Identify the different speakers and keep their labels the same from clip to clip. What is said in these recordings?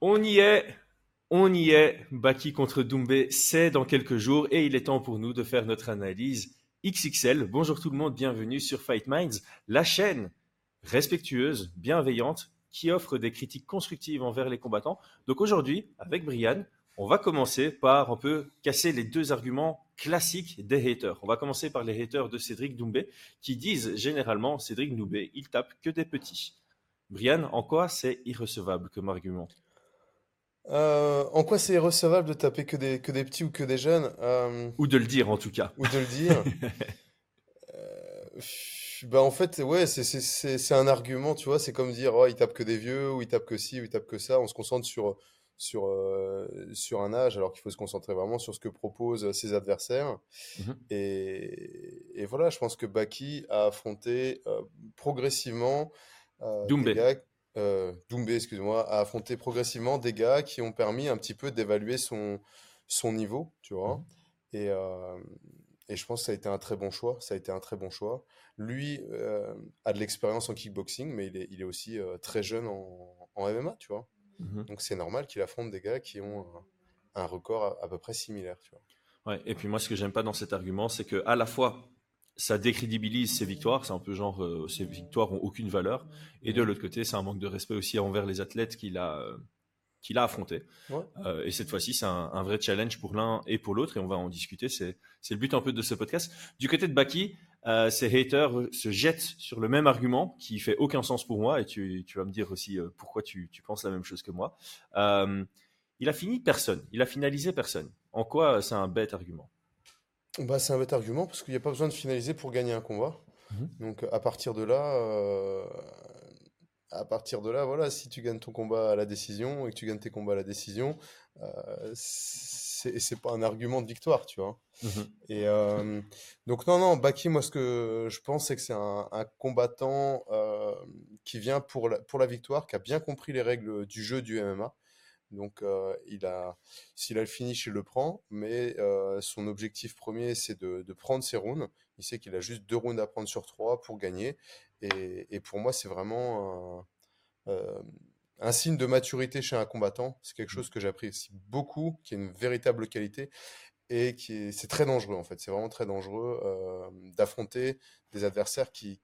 Speaker 1: On y est, on y est. Baki contre Doumbé, c'est dans quelques jours et il est temps pour nous de faire notre analyse XXL. Bonjour tout le monde, bienvenue sur Fight Minds, la chaîne respectueuse, bienveillante, qui offre des critiques constructives envers les combattants. Donc aujourd'hui, avec Brian, on va commencer par un peu casser les deux arguments classiques des haters. On va commencer par les haters de Cédric Doumbé qui disent généralement Cédric Doumbé, il tape que des petits. Brian, en quoi c'est irrecevable comme argument?
Speaker 2: Euh, en quoi c'est irrecevable de taper que des, que des petits ou que des jeunes euh,
Speaker 1: Ou de le dire en tout cas.
Speaker 2: Ou de le dire. euh, bah en fait, ouais, c'est un argument, tu vois, c'est comme dire, oh, il tape que des vieux, ou il tape que ci, ou il tape que ça. On se concentre sur, sur, euh, sur un âge, alors qu'il faut se concentrer vraiment sur ce que proposent ses adversaires. Mmh et, et, voilà, je pense que Baki a affronté euh, progressivement
Speaker 1: Doumbé. Des gars,
Speaker 2: euh, Doumbé, excuse-moi, a affronté progressivement des gars qui ont permis un petit peu d'évaluer son, son niveau, tu vois. Mmh. Et, euh, et je pense que ça a été un très bon choix. Ça a été un très bon choix. Lui euh, a de l'expérience en kickboxing, mais il est, il est aussi euh, très jeune en, en, MMA, tu vois. Mmh Donc c'est normal qu'il affronte des gars qui ont un, un record à, à, peu près similaire, tu vois.
Speaker 1: Ouais, et puis moi, ce que j'aime pas dans cet argument, c'est que à la fois ça décrédibilise ses victoires. C'est un peu genre, euh, ses victoires ont aucune valeur. Et de l'autre côté, c'est un manque de respect aussi envers les athlètes qu'il a, euh, qu'il a affronté. Euh, et cette fois-ci, c'est un, un, vrai challenge pour l'un et pour l'autre. Et on va en discuter. C'est, le but un peu de ce podcast. Du côté de Baki, euh, ces haters se jettent sur le même argument qui fait aucun sens pour moi. Et tu, tu vas me dire aussi euh, pourquoi tu, tu, penses la même chose que moi. Euh, il a fini personne. Il a finalisé personne. En quoi c'est un bête argument?
Speaker 2: Bah, c'est un bête argument parce qu'il n'y a pas besoin de finaliser pour gagner un combat. Mmh Donc à partir de là, euh, à partir de là, voilà, si tu gagnes ton combat à la décision et que tu gagnes tes combats à la décision, euh, c'est pas un argument de victoire, tu vois. Mmh et euh, donc non, non, Baki, moi ce que je pense, c'est que c'est un, un, combattant euh, qui vient pour la, pour la victoire, qui a bien compris les règles du jeu du MMA. Donc, euh, il a, s'il a le finish, il le prend, mais euh, son objectif premier, c'est de, prendre ses rounds. Il sait qu'il a juste deux rounds à prendre sur trois pour gagner. Et, pour moi, c'est vraiment un, euh, un, signe de maturité chez un combattant. C'est quelque chose que j'apprécie beaucoup, qui est une véritable qualité et qui est, c'est très dangereux en fait. C'est vraiment très dangereux d'affronter des adversaires qui,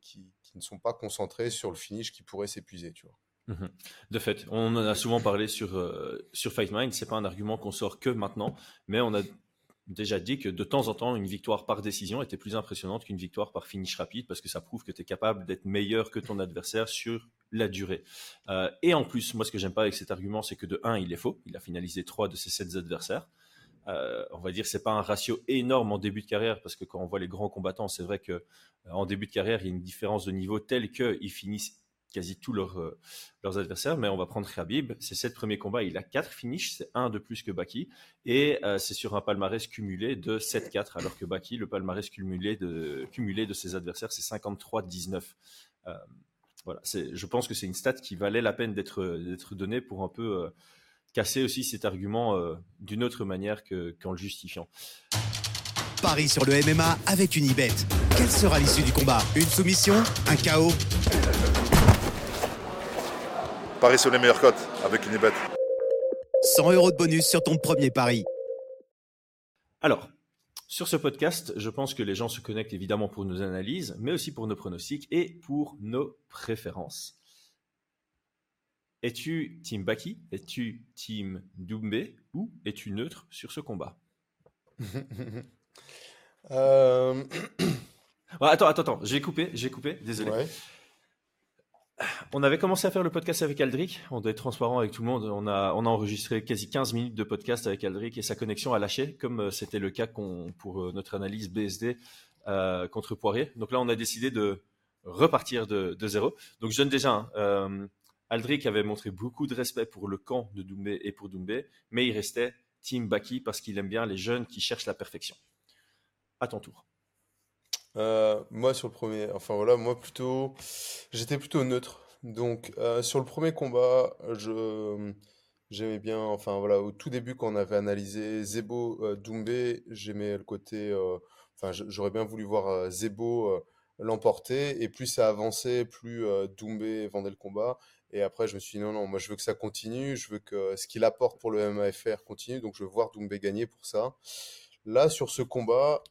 Speaker 2: ne sont pas concentrés sur le finish, qui pourraient s'épuiser.
Speaker 1: Mmh de fait, on en a souvent parlé sur, euh, sur Fight Mind, c'est pas un argument qu'on sort que maintenant, mais on a déjà dit que de temps en temps, une victoire par décision était plus impressionnante qu'une victoire par finish rapide parce que ça prouve que tu es capable d'être meilleur que ton adversaire sur la durée. Euh, et en plus, moi, ce que j'aime pas avec cet argument, c'est que de 1, il est faux. Il a finalisé 3 de ses 7 adversaires. Euh, on va dire c'est pas un ratio énorme en début de carrière parce que quand on voit les grands combattants, c'est vrai que euh, en début de carrière, il y a une différence de niveau telle qu'ils finissent quasi tous leurs, euh, leurs adversaires, mais on va prendre Khabib. Ses sept premiers combats, il a quatre finishes, c'est un de plus que Baki, et euh, c'est sur un palmarès cumulé de 7-4, alors que Baki, le palmarès cumulé de, cumulé de ses adversaires, c'est 53-19. Euh, voilà, je pense que c'est une stat qui valait la peine d'être, donnée pour un peu euh, casser aussi cet argument d'une autre manière que, qu'en le justifiant.
Speaker 3: Paris sur le MMA avec une. Quelle sera l'issue du combat? Une soumission? Un chaos?
Speaker 4: Paris sur les meilleures cotes avec une
Speaker 3: 100 euros de bonus sur ton premier pari.
Speaker 1: Alors, sur ce podcast, je pense que les gens se connectent évidemment pour nos analyses, mais aussi pour nos pronostics et pour nos préférences. Es-tu Team Baki? Es-tu Team Doumbé? Ou es-tu neutre sur ce combat? Euh... Attends, attends, attends, j'ai coupé, j'ai coupé, désolé. Ouais. On avait commencé à faire le podcast avec Aldric. On doit être transparent avec tout le monde. On a, enregistré quasi 15 minutes de podcast avec Aldric et sa connexion a lâché, comme euh, c'était le cas pour euh, notre analyse BSD euh, contre Poirier. Donc là, on a décidé de repartir de, zéro. Donc je donne déjà. Euh, Aldric avait montré beaucoup de respect pour le camp de Doumbé et pour Doumbé, mais il restait Team Baki parce qu'il aime bien les jeunes qui cherchent la perfection. À ton tour.
Speaker 2: Euh, moi sur le premier, enfin voilà, moi plutôt, j'étais plutôt neutre. Donc euh, sur le premier combat, je j'aimais bien, enfin voilà, au tout début quand on avait analysé Zebo euh, Doumbé, j'aimais le côté, euh, enfin j'aurais bien voulu voir Zebo l'emporter et plus ça avançait, plus Doumbé vendait le combat Et après, je me suis dit, non, non, moi, je veux que ça continue. Je veux que ce qu'il apporte pour le MAFR continue. Donc, je veux voir Doumbé gagner pour ça. Là, sur ce combat,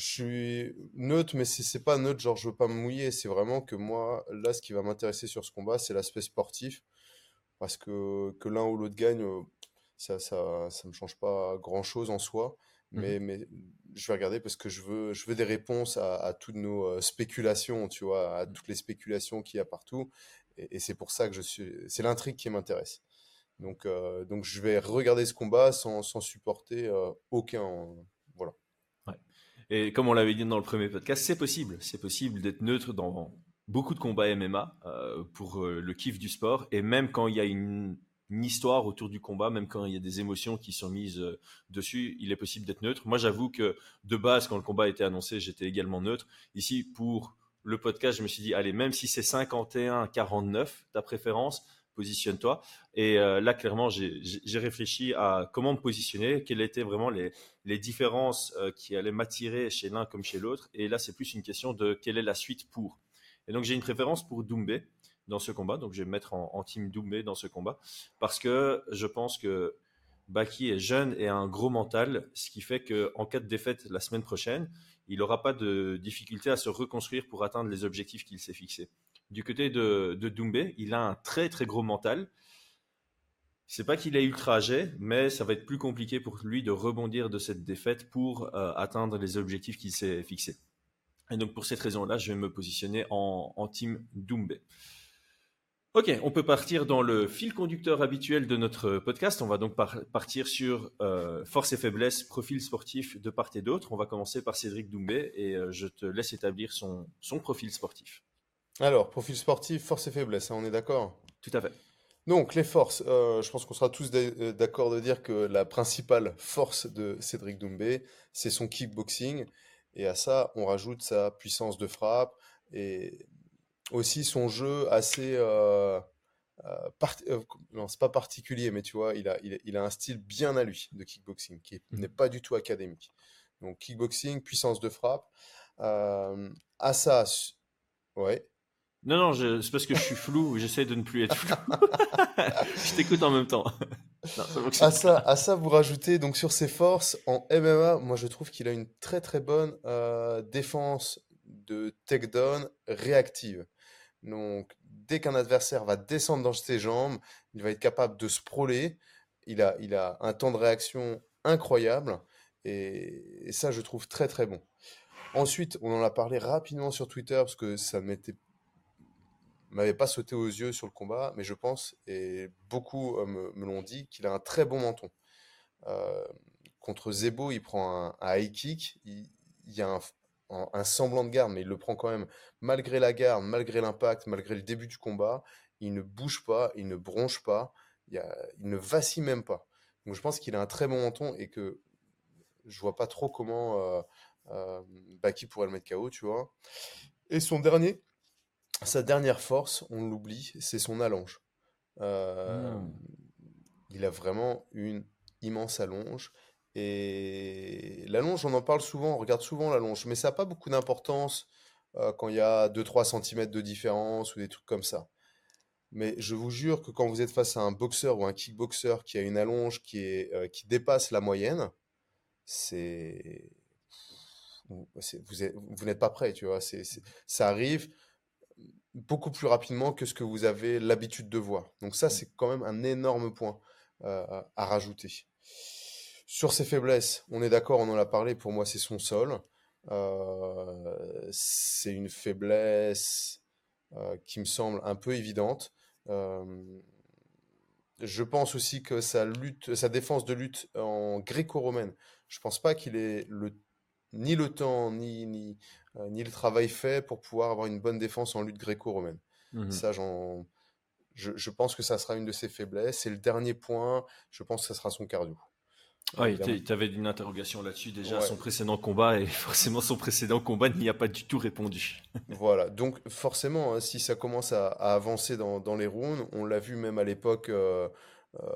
Speaker 2: je suis neutre, mais c'est pas neutre, genre, je veux pas me mouiller. C'est vraiment que moi, là, ce qui va m'intéresser sur ce combat, c'est l'aspect sportif. Parce que, que l'un ou l'autre gagne, euh, ça, ça, ça me change pas grand chose en soi. Mmh mais, mais je vais regarder parce que je veux, je veux des réponses à, toutes nos euh, spéculations, tu vois, à toutes les spéculations qu'il y a partout. Et, c'est pour ça que je suis. C'est l'intrigue qui m'intéresse. Donc, euh, donc je vais regarder ce combat sans, sans supporter euh, aucun.
Speaker 1: Et comme on l'avait dit dans le premier podcast, c'est possible. C'est possible d'être neutre dans beaucoup de combats MMA pour le kiff du sport. Et même quand il y a une une histoire autour du combat, même quand il y a des émotions qui sont mises euh, dessus, il est possible d'être neutre. Moi, j'avoue que de base, quand le combat a été annoncé, j'étais également neutre. Ici, pour le podcast, je me suis dit, allez, même si c'est 51-49, ta préférence, positionne-toi. Et euh, là, clairement, j'ai réfléchi à comment me positionner, quelles étaient vraiment les, différences euh, qui allaient m'attirer chez l'un comme chez l'autre. Et là, c'est plus une question de quelle est la suite pour. Et donc, j'ai une préférence pour Doumbé dans ce combat. Donc, je vais me mettre en, team Doumbé dans ce combat parce que je pense que Baki est jeune et a un gros mental, ce qui fait qu'en cas de défaite la semaine prochaine, il n'aura pas de difficulté à se reconstruire pour atteindre les objectifs qu'il s'est fixés. Du côté de, Doumbé, il a un très très gros mental. C'est pas qu'il est ultra âgé, mais ça va être plus compliqué pour lui de rebondir de cette défaite pour euh, atteindre les objectifs qu'il s'est fixés. Et donc pour cette raison-là, je vais me positionner en, team Doumbé. Ok, on peut partir dans le fil conducteur habituel de notre podcast. On va donc partir sur euh, force et faiblesse, profil sportif de part et d'autre. On va commencer par Cédric Doumbé et euh, je te laisse établir son profil sportif.
Speaker 2: Alors, profil sportif, force et faiblesse, hein, on est d'accord?
Speaker 1: Tout à fait.
Speaker 2: Donc, les forces, euh, je pense qu'on sera tous d'accord de dire que la principale force de Cédric Doumbé, c'est son kickboxing. Et à ça, on rajoute sa puissance de frappe et aussi son jeu assez. Euh, euh, euh, non, c'est pas particulier, mais tu vois, il a, il, a un style bien à lui de kickboxing qui n'est pas du tout académique. Donc, kickboxing, puissance de frappe. à ça, ouais.
Speaker 1: Non, non, c'est parce que je suis flou, j'essaie de ne plus être flou. je t'écoute en même temps.
Speaker 2: à, ça, à ça, vous rajoutez donc sur ses forces en MMA, moi je trouve qu'il a une très très bonne défense de takedown réactive. Donc, dès qu'un adversaire va descendre dans ses jambes, il va être capable de sprawler. Il a, il a un temps de réaction incroyable. Et, ça, je trouve très, très bon. Ensuite, on en a parlé rapidement sur Twitter parce que ça m'était m'avait pas sauté aux yeux sur le combat, mais je pense, et beaucoup euh, me, l'ont dit, qu'il a un très bon menton. Euh, contre Zebo, il prend un, high kick, il, y a un, semblant de garde, mais il le prend quand même malgré la garde, malgré l'impact, malgré le début du combat. Il ne bouge pas, il ne bronche pas, il, ne vacille même pas. Donc je pense qu'il a un très bon menton et que je vois pas trop comment euh, Baki pourrait le mettre KO, tu vois. Et son dernier, sa dernière force, on l'oublie, c'est son allonge. Euh, hmm. Il a vraiment une immense allonge. Et la longe, on en parle souvent, on regarde souvent la longe, mais ça n'a pas beaucoup d'importance euh, quand il y a 2-3 cm de différence ou des trucs comme ça. Mais je vous jure que quand vous êtes face à un boxeur ou un kickboxer qui a une allonge qui, est, euh, qui dépasse la moyenne, c'est. Vous, n'êtes pas prêt, tu vois. Ça arrive beaucoup plus rapidement que ce que vous avez l'habitude de voir. Donc, ça, mmh. c'est quand même un énorme point euh, à rajouter. Sur ses faiblesses, on est d'accord, on en a parlé, pour moi c'est son sol. Euh, c'est une faiblesse euh, qui me semble un peu évidente. Je pense aussi que sa lutte, sa défense de lutte en gréco-romaine, je pense pas qu'il ait le, ni le temps ni, ni, ni, le travail fait pour pouvoir avoir une bonne défense en lutte gréco-romaine. Mmh ça, j'en, je, je, pense que ça sera une de ses faiblesses. Et le dernier point, je pense que ça sera son cardio.
Speaker 1: Oui, tu avais une interrogation là-dessus déjà, son précédent combat, et forcément son précédent combat n'y a pas du tout répondu.
Speaker 2: voilà, donc forcément, hein, si ça commence à, avancer dans, les rounds, on l'a vu même à l'époque euh, euh,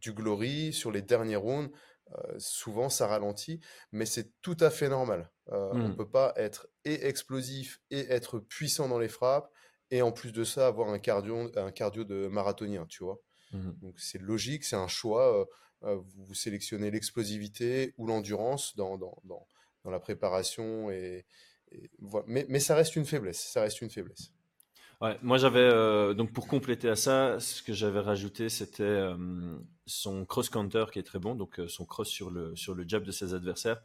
Speaker 2: du Glory, sur les derniers rounds, euh, souvent ça ralentit, mais c'est tout à fait normal. On ne hmm. peut pas être et explosif et être puissant dans les frappes et en plus de ça, avoir un cardio, un cardio de marathonien, tu vois? Mmh Donc c'est logique, c'est un choix. vous, sélectionnez l'explosivité ou l'endurance dans, dans, dans, dans, la préparation. Et, voilà. mais, mais, ça reste une faiblesse. Ça reste une faiblesse.
Speaker 1: Ouais, moi j'avais donc pour compléter à ça, ce que j'avais rajouté, c'était son cross counter qui est très bon, donc son cross sur le sur le jab de ses adversaires,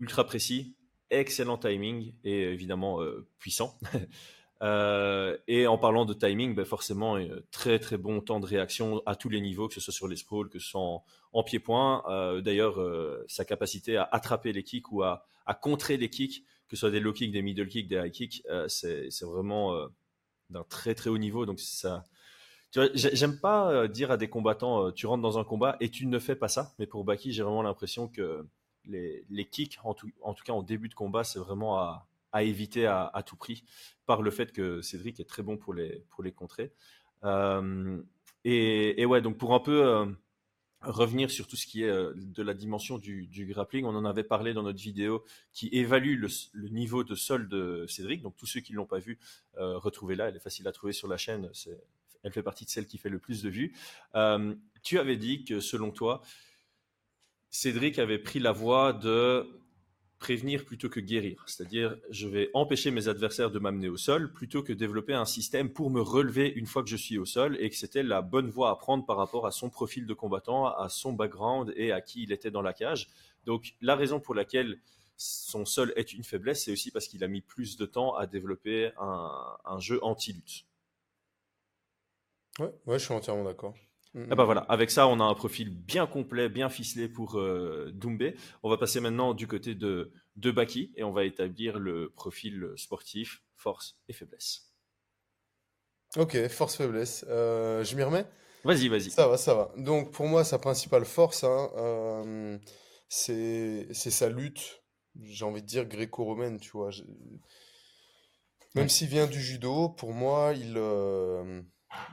Speaker 1: ultra précis, excellent timing et évidemment puissant. Euh, et en parlant de timing, ben forcément, très très bon temps de réaction à tous les niveaux, que ce soit sur les sprawls, que ce soit en, pied-point. Euh, d'ailleurs, euh, sa capacité à attraper les kicks ou à, à, contrer les kicks, que ce soit des low kicks, des middle kicks, des high kicks, c'est vraiment d'un très très haut niveau. Donc ça, j'aime pas dire à des combattants, tu rentres dans un combat et tu ne fais pas ça. Mais pour Baki, j'ai vraiment l'impression que les, kicks, en tout, cas en début de combat, c'est vraiment à éviter à, tout prix par le fait que Cédric est très bon pour les, contrer. Euh, et, ouais, donc pour un peu euh, revenir sur tout ce qui est euh, de la dimension du, grappling, on en avait parlé dans notre vidéo qui évalue le, niveau de sol de Cédric. Donc tous ceux qui ne l'ont pas vu, retrouvez-la, elle est facile à trouver sur la chaîne. Elle fait partie de celle qui fait le plus de vues. tu avais dit que selon toi, Cédric avait pris la voie de prévenir plutôt que guérir. C'est-à-dire, je vais empêcher mes adversaires de m'amener au sol plutôt que développer un système pour me relever une fois que je suis au sol et que c'était la bonne voie à prendre par rapport à son profil de combattant, à son background et à qui il était dans la cage. Donc, la raison pour laquelle son sol est une faiblesse, c'est aussi parce qu'il a mis plus de temps à développer un, jeu anti-lutte.
Speaker 2: Ouais, ouais, je suis entièrement d'accord.
Speaker 1: Ah bah voilà, avec ça, on a un profil bien complet, bien ficelé pour euh, Doumbé. On va passer maintenant du côté de, de Baki et on va établir le profil sportif, force et faiblesse.
Speaker 2: Ok, force-faiblesse. Euh, je m'y remets?
Speaker 1: Vas-y, vas-y.
Speaker 2: Ça va, ça va. Donc pour moi, sa principale force, hein, euh, c'est sa lutte, j'ai envie de dire gréco-romaine, tu vois. Même s'il vient du judo, pour moi, il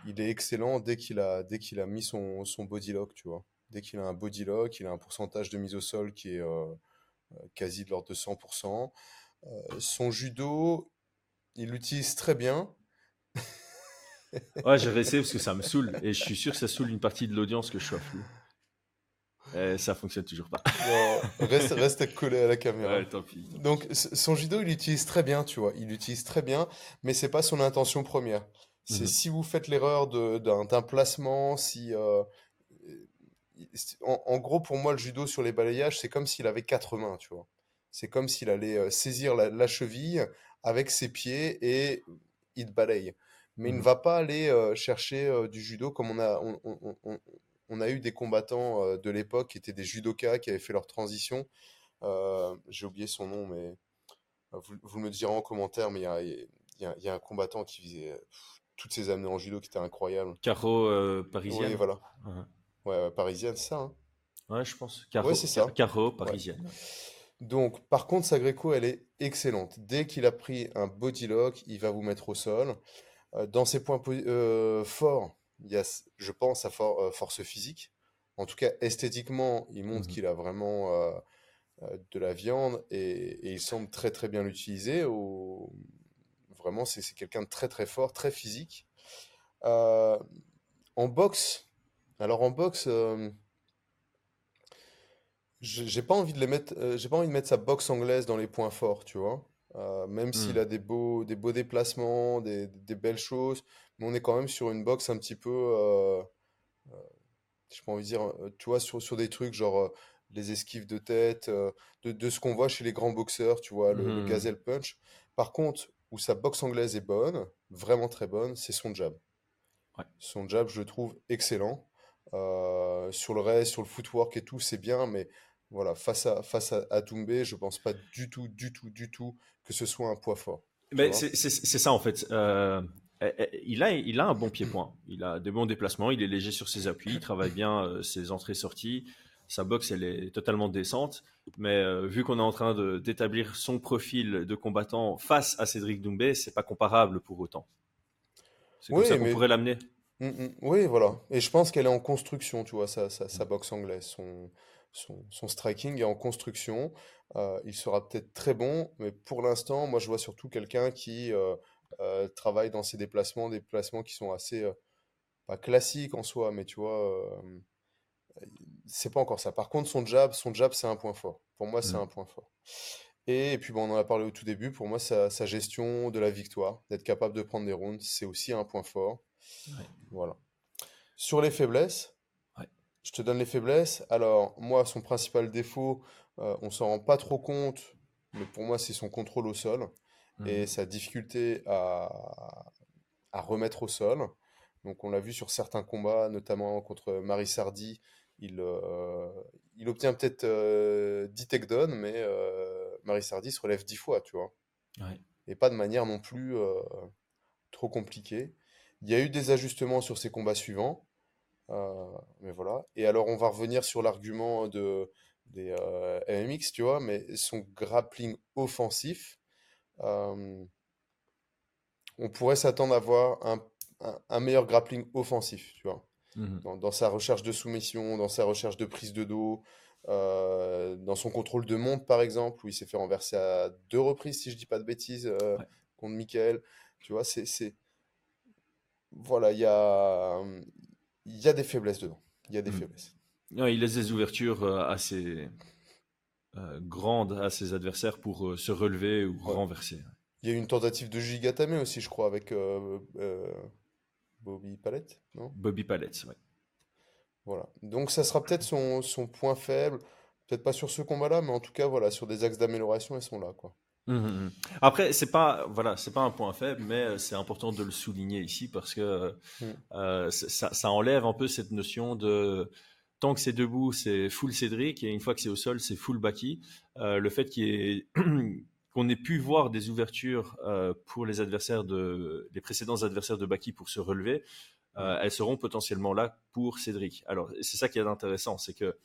Speaker 2: il est excellent dès qu'il a, dès qu'il a mis son, son body lock, tu vois. Dès qu'il a un body lock, il a un pourcentage de mise au sol qui est euh, euh, quasi de l'ordre de 100%. Euh, son judo, il l'utilise très bien.
Speaker 1: ouais, j'ai resté parce que ça me saoule. Et je suis sûr que ça saoule une partie de l'audience que je sois flou. Et ça fonctionne toujours pas.
Speaker 2: reste, reste collé à la caméra.
Speaker 1: Ouais, tant pis.
Speaker 2: Donc, son judo, il l'utilise très bien, tu vois. Il l'utilise très bien, mais c'est pas son intention première. C'est mmh si vous faites l'erreur d'un placement, si. Euh, en, gros, pour moi, le judo sur les balayages, c'est comme s'il avait quatre mains, tu vois. C'est comme s'il allait euh, saisir la, cheville avec ses pieds et il balaye. Mais il ne mmh va pas aller euh, chercher du judo comme on a, on, a eu des combattants de l'époque qui étaient des judokas qui avaient fait leur transition. J'ai oublié son nom, mais vous, vous, me direz en commentaire, mais il y a, y a, un combattant qui faisait toutes ces années en judo qui étaient incroyables.
Speaker 1: Caro euh, parisienne.
Speaker 2: Oui, voilà. Ouais, parisienne, c'est ça. Hein
Speaker 1: ouais, je pense. Caro, c'est ça. Caro parisienne.
Speaker 2: Donc, par contre, sa Greco, elle est excellente. Dès qu'il a pris un body lock, il va vous mettre au sol. Euh, dans ses points euh, forts, il y a, je pense, sa force physique. En tout cas, esthétiquement, il montre mmh qu'il a vraiment de la viande et, et, il semble très très bien l'utiliser. Au, Vraiment, c'est quelqu'un de très très fort, très physique. Euh, en boxe, alors en boxe, euh, j'ai pas envie de les mettre, euh, j'ai pas envie de mettre sa boxe anglaise dans les points forts, tu vois. même s'il hmm. a des beaux, des beaux déplacements, des, belles choses, mais on est quand même sur une boxe un petit peu, je pas envie de dire, tu vois, sur, sur des trucs genre les esquives de tête, de, ce qu'on voit chez les grands boxeurs, tu vois, le, le, hmm. gazelle punch. Par contre, où sa boxe anglaise est bonne, vraiment très bonne, c'est son jab. Son jab, je le trouve excellent. Euh, sur le reste, sur le footwork et tout, c'est bien, mais voilà, face à, face à, Doumbé, je pense pas du tout, du tout, du tout que ce soit un poids fort.
Speaker 1: Mais c'est ça en fait. Euh, eh, eh, il, a, il a un bon pied-point. Il a de bons déplacements, il est léger sur ses appuis, il travaille bien euh, ses entrées-sorties sa boxe, elle est totalement décente. Mais euh, vu qu'on est en train d'établir son profil de combattant face à Cédric Doumbé, c'est pas comparable pour autant. C'est comme ça qu'on pourrait l'amener.
Speaker 2: Mm, mm. Oui, voilà. Et je pense qu'elle est en construction, tu vois, sa, sa, boxe anglaise. Son, son, striking est en construction. Euh, il sera peut-être très bon, mais pour l'instant, moi, je vois surtout quelqu'un qui, euh, travaille dans ses déplacements, des déplacements qui sont assez, pas classiques en soi, mais tu vois, c'est pas encore ça. Par contre, son jab, son jab, c'est un point fort. Pour moi, c'est
Speaker 1: Mm.
Speaker 2: un point fort. Et, puis, bon, on en a parlé au tout début. Pour moi, sa, sa gestion de la victoire, d'être capable de prendre des rounds, c'est aussi un point fort.
Speaker 1: Ouais.
Speaker 2: Voilà. Sur les faiblesses,
Speaker 1: Ouais.
Speaker 2: je te donne les faiblesses. Alors, moi, son principal défaut, euh, on s'en rend pas trop compte, mais pour moi, c'est son contrôle au sol et
Speaker 1: Mhm.
Speaker 2: sa difficulté à, à remettre au sol. Donc, on l'a vu sur certains combats, notamment contre Marie Sardi. Il, euh, il obtient peut-être euh, 10 takedowns, mais euh, Marie Sardi se relève 10 fois, tu vois.
Speaker 1: Ouais.
Speaker 2: Et pas de manière non plus euh, trop compliquée. Il y a eu des ajustements sur ces combats suivants. euh, mais voilà. Et alors, on va revenir sur l'argument de, des euh, MMX, tu vois, mais son grappling offensif, euh, on pourrait s'attendre à avoir un, un- un meilleur grappling offensif, tu vois
Speaker 1: Mhm.
Speaker 2: dans, dans sa recherche de soumission, dans sa recherche de prise de dos, euh, dans son contrôle de monte, par exemple, où il s'est fait renverser à deux reprises, si je dis pas de bêtises, euh,
Speaker 1: Ouais.
Speaker 2: contre Michael. Tu vois, c'est. Voilà, il y a, y a des faiblesses dedans. Il y a des
Speaker 1: Mhm.
Speaker 2: faiblesses.
Speaker 1: Non, il laisse des ouvertures assez euh, grandes à ses adversaires pour se relever ou
Speaker 2: Ouais.
Speaker 1: renverser.
Speaker 2: Il y a eu une tentative de gigatame aussi, je crois, avec euh, euh, Bobby Palette, non?
Speaker 1: Bobby Pallett, ouais.
Speaker 2: Voilà. Donc ça sera peut-être son, son point faible, peut-être pas sur ce combat-là, mais en tout cas, voilà, sur des axes d'amélioration, elles sont là, quoi.
Speaker 1: Mhm, mhm. Après, c'est pas voilà, c'est pas un point faible, mais euh, c'est important de le souligner ici parce que euh, ça enlève un peu cette notion de tant que c'est debout, c'est full Cédric et une fois que c'est au sol, c'est full Baki. Euh, le fait qu'il y ait- qu'on ait pu voir des ouvertures euh, pour les adversaires de les précédents adversaires de Baki pour se relever, euh, elles seront potentiellement là pour Cédric. Alors c'est ça qui est intéressant, c'est que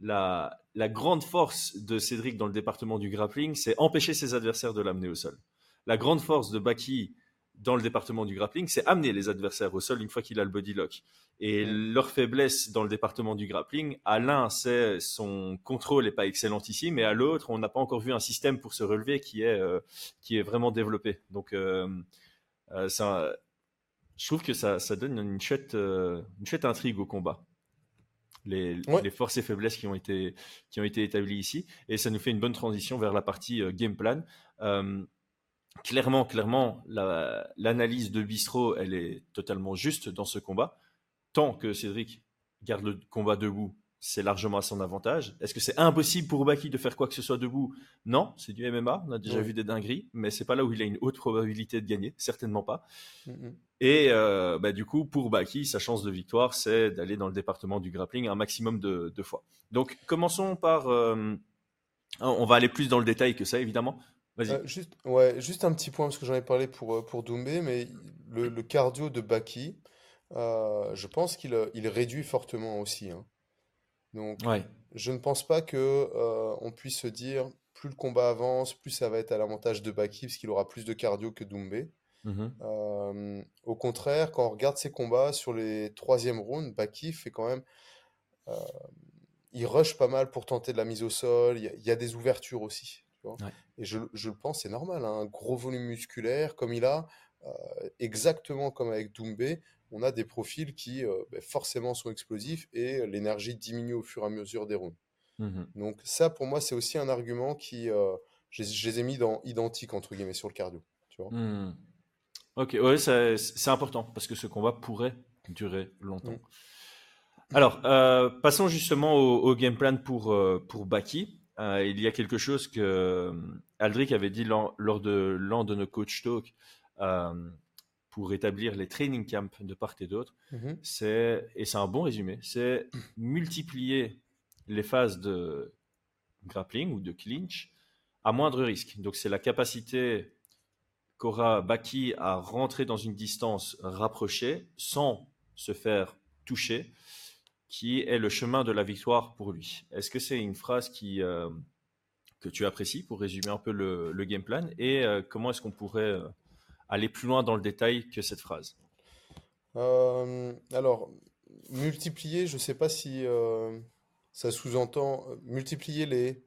Speaker 1: la, la grande force de Cédric dans le département du grappling, c'est empêcher ses adversaires de l'amener au sol. La grande force de Baki dans le département du grappling, c'est amener les adversaires au sol une fois qu'il a le body lock. Et
Speaker 2: Mm.
Speaker 1: leur faiblesse dans le département du grappling, à l'un, c'est son contrôle n'est pas excellentissime, et à l'autre, on n'a pas encore vu un système pour se relever qui est, euh, qui est vraiment développé. Donc, euh, euh, ça, je trouve que ça, ça donne une chouette, une chouette intrigue au combat. Les,
Speaker 2: Ouais.
Speaker 1: les forces et faiblesses qui ont, été, qui ont été établies ici. Et ça nous fait une bonne transition vers la partie game plan. Clairement, clairement, la- l'analyse de Bistro, elle est totalement juste dans ce combat. Tant que Cédric garde le combat debout, c'est largement à son avantage. Est-ce que c'est impossible pour Baki de faire quoi que ce soit debout? Non, c'est du MMA. On a déjà
Speaker 2: Ouais.
Speaker 1: vu des dingueries, mais c'est pas là où il a une haute probabilité de gagner, certainement pas.
Speaker 2: Mhm.
Speaker 1: Et euh, bah, du coup, pour Baki, sa chance de victoire, c'est d'aller dans le département du grappling un maximum de, de fois. Donc, commençons par. euh, on va aller plus dans le détail que ça, évidemment. Vas-y.
Speaker 2: Euh, juste, ouais, juste un petit point, parce que j'en ai parlé pour, euh, pour Doumbé, mais le, le cardio de Baki, euh, je pense qu'il euh, il réduit fortement aussi. hein. Donc,
Speaker 1: Ouais.
Speaker 2: je ne pense pas que euh, on puisse se dire plus le combat avance, plus ça va être à l'avantage de Baki, parce qu'il aura plus de cardio que Doumbé.
Speaker 1: Mhm.
Speaker 2: Euh, au contraire, quand on regarde ses combats sur les troisième rounds, Baki fait quand même. euh, il rush pas mal pour tenter de la mise au sol. Il y a, il y a des ouvertures aussi. Tu vois.
Speaker 1: Ouais.
Speaker 2: Et je, je le pense, c'est normal. hein, un gros volume musculaire comme il a, euh, exactement comme avec Doumbé, on a des profils qui euh, ben, forcément sont explosifs et l'énergie diminue au fur et à mesure des rounds.
Speaker 1: Mhm.
Speaker 2: Donc, ça, pour moi, c'est aussi un argument qui. euh, je, les- je les ai mis dans identique, entre guillemets, sur le cardio. Tu vois.
Speaker 1: Hmm. Ok, ouais, c'est important parce que ce combat pourrait durer longtemps.
Speaker 2: Mm.
Speaker 1: Alors, passons justement au, au game plan pour, pour Baki. Euh, il y a quelque chose que euh, Aldric avait dit lors, de l'un de nos coach talk euh, pour établir les training camps de part et d'autre.
Speaker 2: Mhm.
Speaker 1: C'est, et c'est un bon résumé, c'est multiplier les phases de grappling ou de clinch à moindre risque. Donc, c'est la capacité qu'aura Baki à rentrer dans une distance rapprochée sans se faire toucher, qui est le chemin de la victoire pour lui. Est-ce que c'est une phrase qui, euh, que tu apprécies pour résumer un peu le, le game plan Et euh, comment est-ce qu'on pourrait euh, aller plus loin dans le détail que cette phrase?
Speaker 2: Alors, multiplier, je ne sais pas si ça sous-entend multiplier les,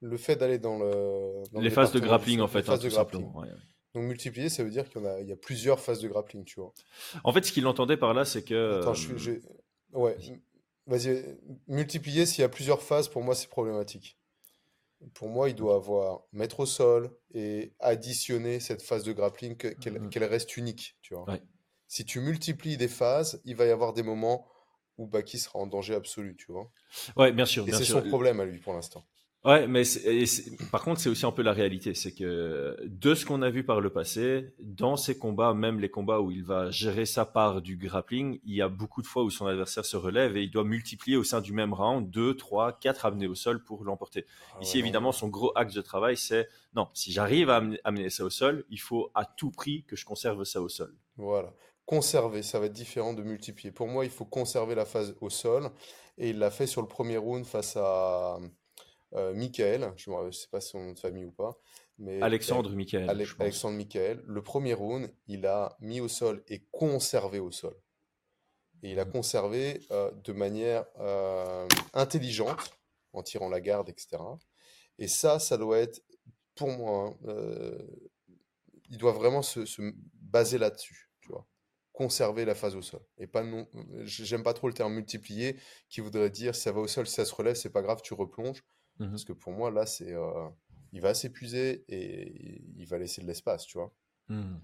Speaker 2: le fait d'aller dans le, dans le
Speaker 1: Les phases de grappling, en fait,
Speaker 2: les
Speaker 1: hein,
Speaker 2: phases
Speaker 1: tout
Speaker 2: de grappling.
Speaker 1: simplement. ouais, ouais.
Speaker 2: Donc multiplier, ça veut dire qu'il y, a, il y a plusieurs phases de grappling, tu vois.
Speaker 1: En fait, ce qu'il entendait par là, c'est que.
Speaker 2: Attends, je, Ouais, vas-y. Multiplier, s'il y a plusieurs phases, pour moi, c'est problématique. Pour moi, il doit avoir mettre au sol et additionner cette phase de grappling, mm-hmm. qu'elle reste unique, tu vois. Si tu multiplies des phases, il va y avoir des moments où Baki sera en danger absolu, tu vois.
Speaker 1: Ouais, bien sûr.
Speaker 2: Et c'est son problème à lui pour l'instant.
Speaker 1: Ouais, mais par contre, c'est aussi un peu la réalité. C'est que de ce qu'on a vu par le passé, dans ces combats, même les combats où il va gérer sa part du grappling, il y a beaucoup de fois où son adversaire se relève et il doit multiplier au sein du même round 2, 3, 4 amenés au sol pour l'emporter. Ah Ici, évidemment, son gros axe de travail, c'est non, si j'arrive à amener ça au sol, il faut à tout prix que je conserve ça au sol.
Speaker 2: Voilà. Conserver, ça va être différent de multiplier. Pour moi, il faut conserver la phase au sol et il l'a fait sur le premier round face à. Euh, Michael, je ne sais pas son nom de famille ou pas.
Speaker 1: Mais Alexandre Michael.
Speaker 2: Alexandre Michael. Le premier round, il a mis au sol et conservé au sol. Et il a conservé euh, de manière euh, intelligente, en tirant la garde, etc. Et ça, ça doit être, pour moi, hein, il doit vraiment se, se baser là-dessus, tu vois. Conserver la phase au sol. Et pas non, j'aime pas trop le terme multiplier, qui voudrait dire ça va au sol, si ça se relève, c'est pas grave, tu replonges. Mmh Parce que pour moi, là, c'est, euh, il va s'épuiser et il va laisser de l'espace, tu vois. Mmh.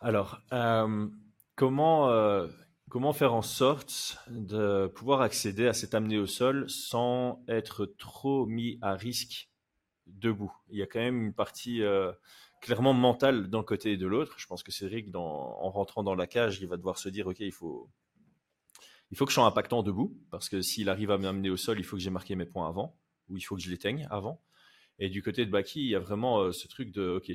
Speaker 1: Alors, euh, comment, euh, comment faire en sorte de pouvoir accéder à cette amenée au sol sans être trop mis à risque debout? Il y a quand même une partie clairement mentale d'un côté et de l'autre. Je pense que Cédric, dans, en rentrant dans la cage, il va devoir se dire, OK, il faut, il faut que je sois impactant debout, parce que s'il arrive à m'amener au sol, il faut que j'ai marqué mes points avant, ou il faut que je l'éteigne avant. Et du côté de Baki, il y a vraiment euh, ce truc de, ok,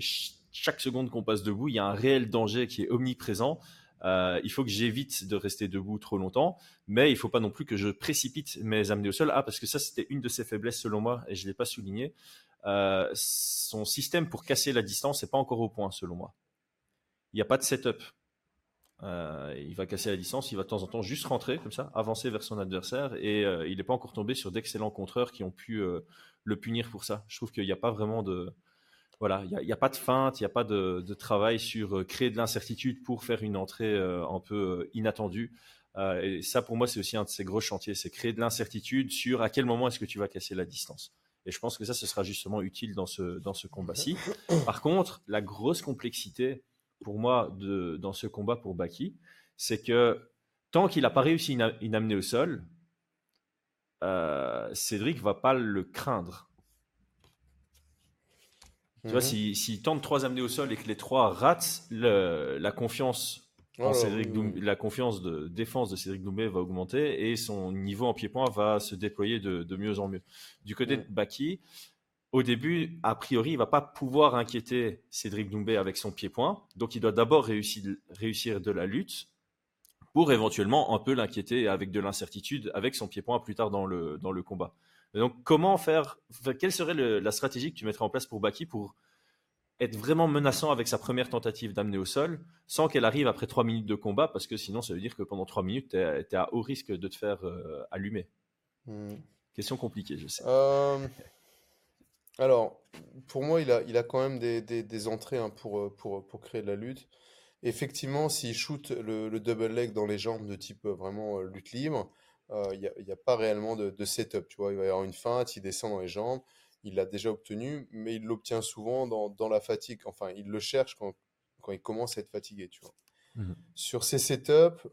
Speaker 1: chaque seconde qu'on passe debout, il y a un réel danger qui est omniprésent. Euh, il faut que j'évite de rester debout trop longtemps, mais il faut pas non plus que je précipite mes amenés au sol. Ah, parce que ça, c'était une de ses faiblesses selon moi, et je l'ai pas souligné. Euh, son système pour casser la distance n'est pas encore au point selon moi. Il n'y a pas de setup. Euh, il va casser la distance, il va de temps en temps juste rentrer comme ça, avancer vers son adversaire et euh, il n'est pas encore tombé sur d'excellents contreurs qui ont pu euh, le punir pour ça. Je trouve qu'il n'y a pas vraiment de voilà, il n'y a, pas de feinte, il n'y a pas de, travail sur créer de l'incertitude pour faire une entrée un peu inattendue. et ça, pour moi, c'est aussi un de ces gros chantiers, c'est créer de l'incertitude sur à quel moment est-ce que tu vas casser la distance. Et je pense que ça, ce sera justement utile dans ce, dans ce combat-ci. Par contre, la grosse complexité pour moi de, dans ce combat pour Baki, c'est que tant qu'il n'a pas réussi une, amenée au sol, euh, Cédric va pas le craindre. Tu vois, mhm. s'il tente trois amenées au sol et que les trois ratent, la confiance en Cédric la confiance de défense de Cédric Doumbé va augmenter et son niveau en pied-point va se déployer de, mieux en mieux. Du côté de Baki, au début, a priori, il va pas pouvoir inquiéter Cédric Doumbé avec son pied-point. Donc, il doit d'abord réussir, réussir de la lutte pour éventuellement un peu l'inquiéter avec de l'incertitude avec son pied-point plus tard dans le, dans le combat. donc, comment faire, quelle serait la stratégie que tu mettrais en place pour Baki pour être vraiment menaçant avec sa première tentative d'amener au sol sans qu'elle arrive après trois minutes de combat? Parce que sinon, ça veut dire que pendant trois minutes, tu es, à haut risque de te faire euh, allumer. Hmm. Question compliquée, je sais.
Speaker 2: Euh, alors, pour moi, il a, il a quand même des, entrées hein, pour, pour, pour créer de la lutte. Effectivement, s'il shoot le, double leg dans les jambes de type euh, vraiment euh, lutte libre, euh, il n'y a, pas réellement de, de, setup. Tu vois, il va y avoir une feinte, il descend dans les jambes. Il l'a déjà obtenu, mais il l'obtient souvent dans, la fatigue. Enfin, il le cherche quand, quand il commence à être fatigué. Tu vois. Mmh Sur ces setups,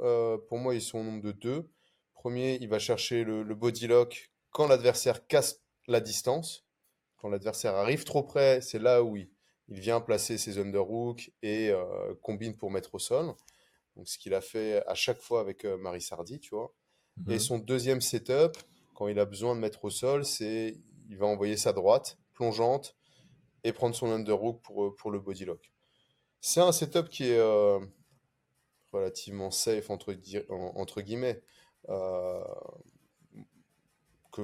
Speaker 2: pour moi, ils sont au nombre de deux. Premier, il va chercher le, le body lock quand l'adversaire casse la distance quand l'adversaire arrive trop près, c'est là où il, vient placer ses underhooks et euh, combine pour mettre au sol. Donc, ce qu'il a fait à chaque fois avec euh, Marie Sardi, tu vois. Et mhm. son deuxième setup, quand il a besoin de mettre au sol, c'est il va envoyer sa droite plongeante et prendre son underhook pour, euh, pour le body lock. C'est un setup qui est relativement safe, entre, entre guillemets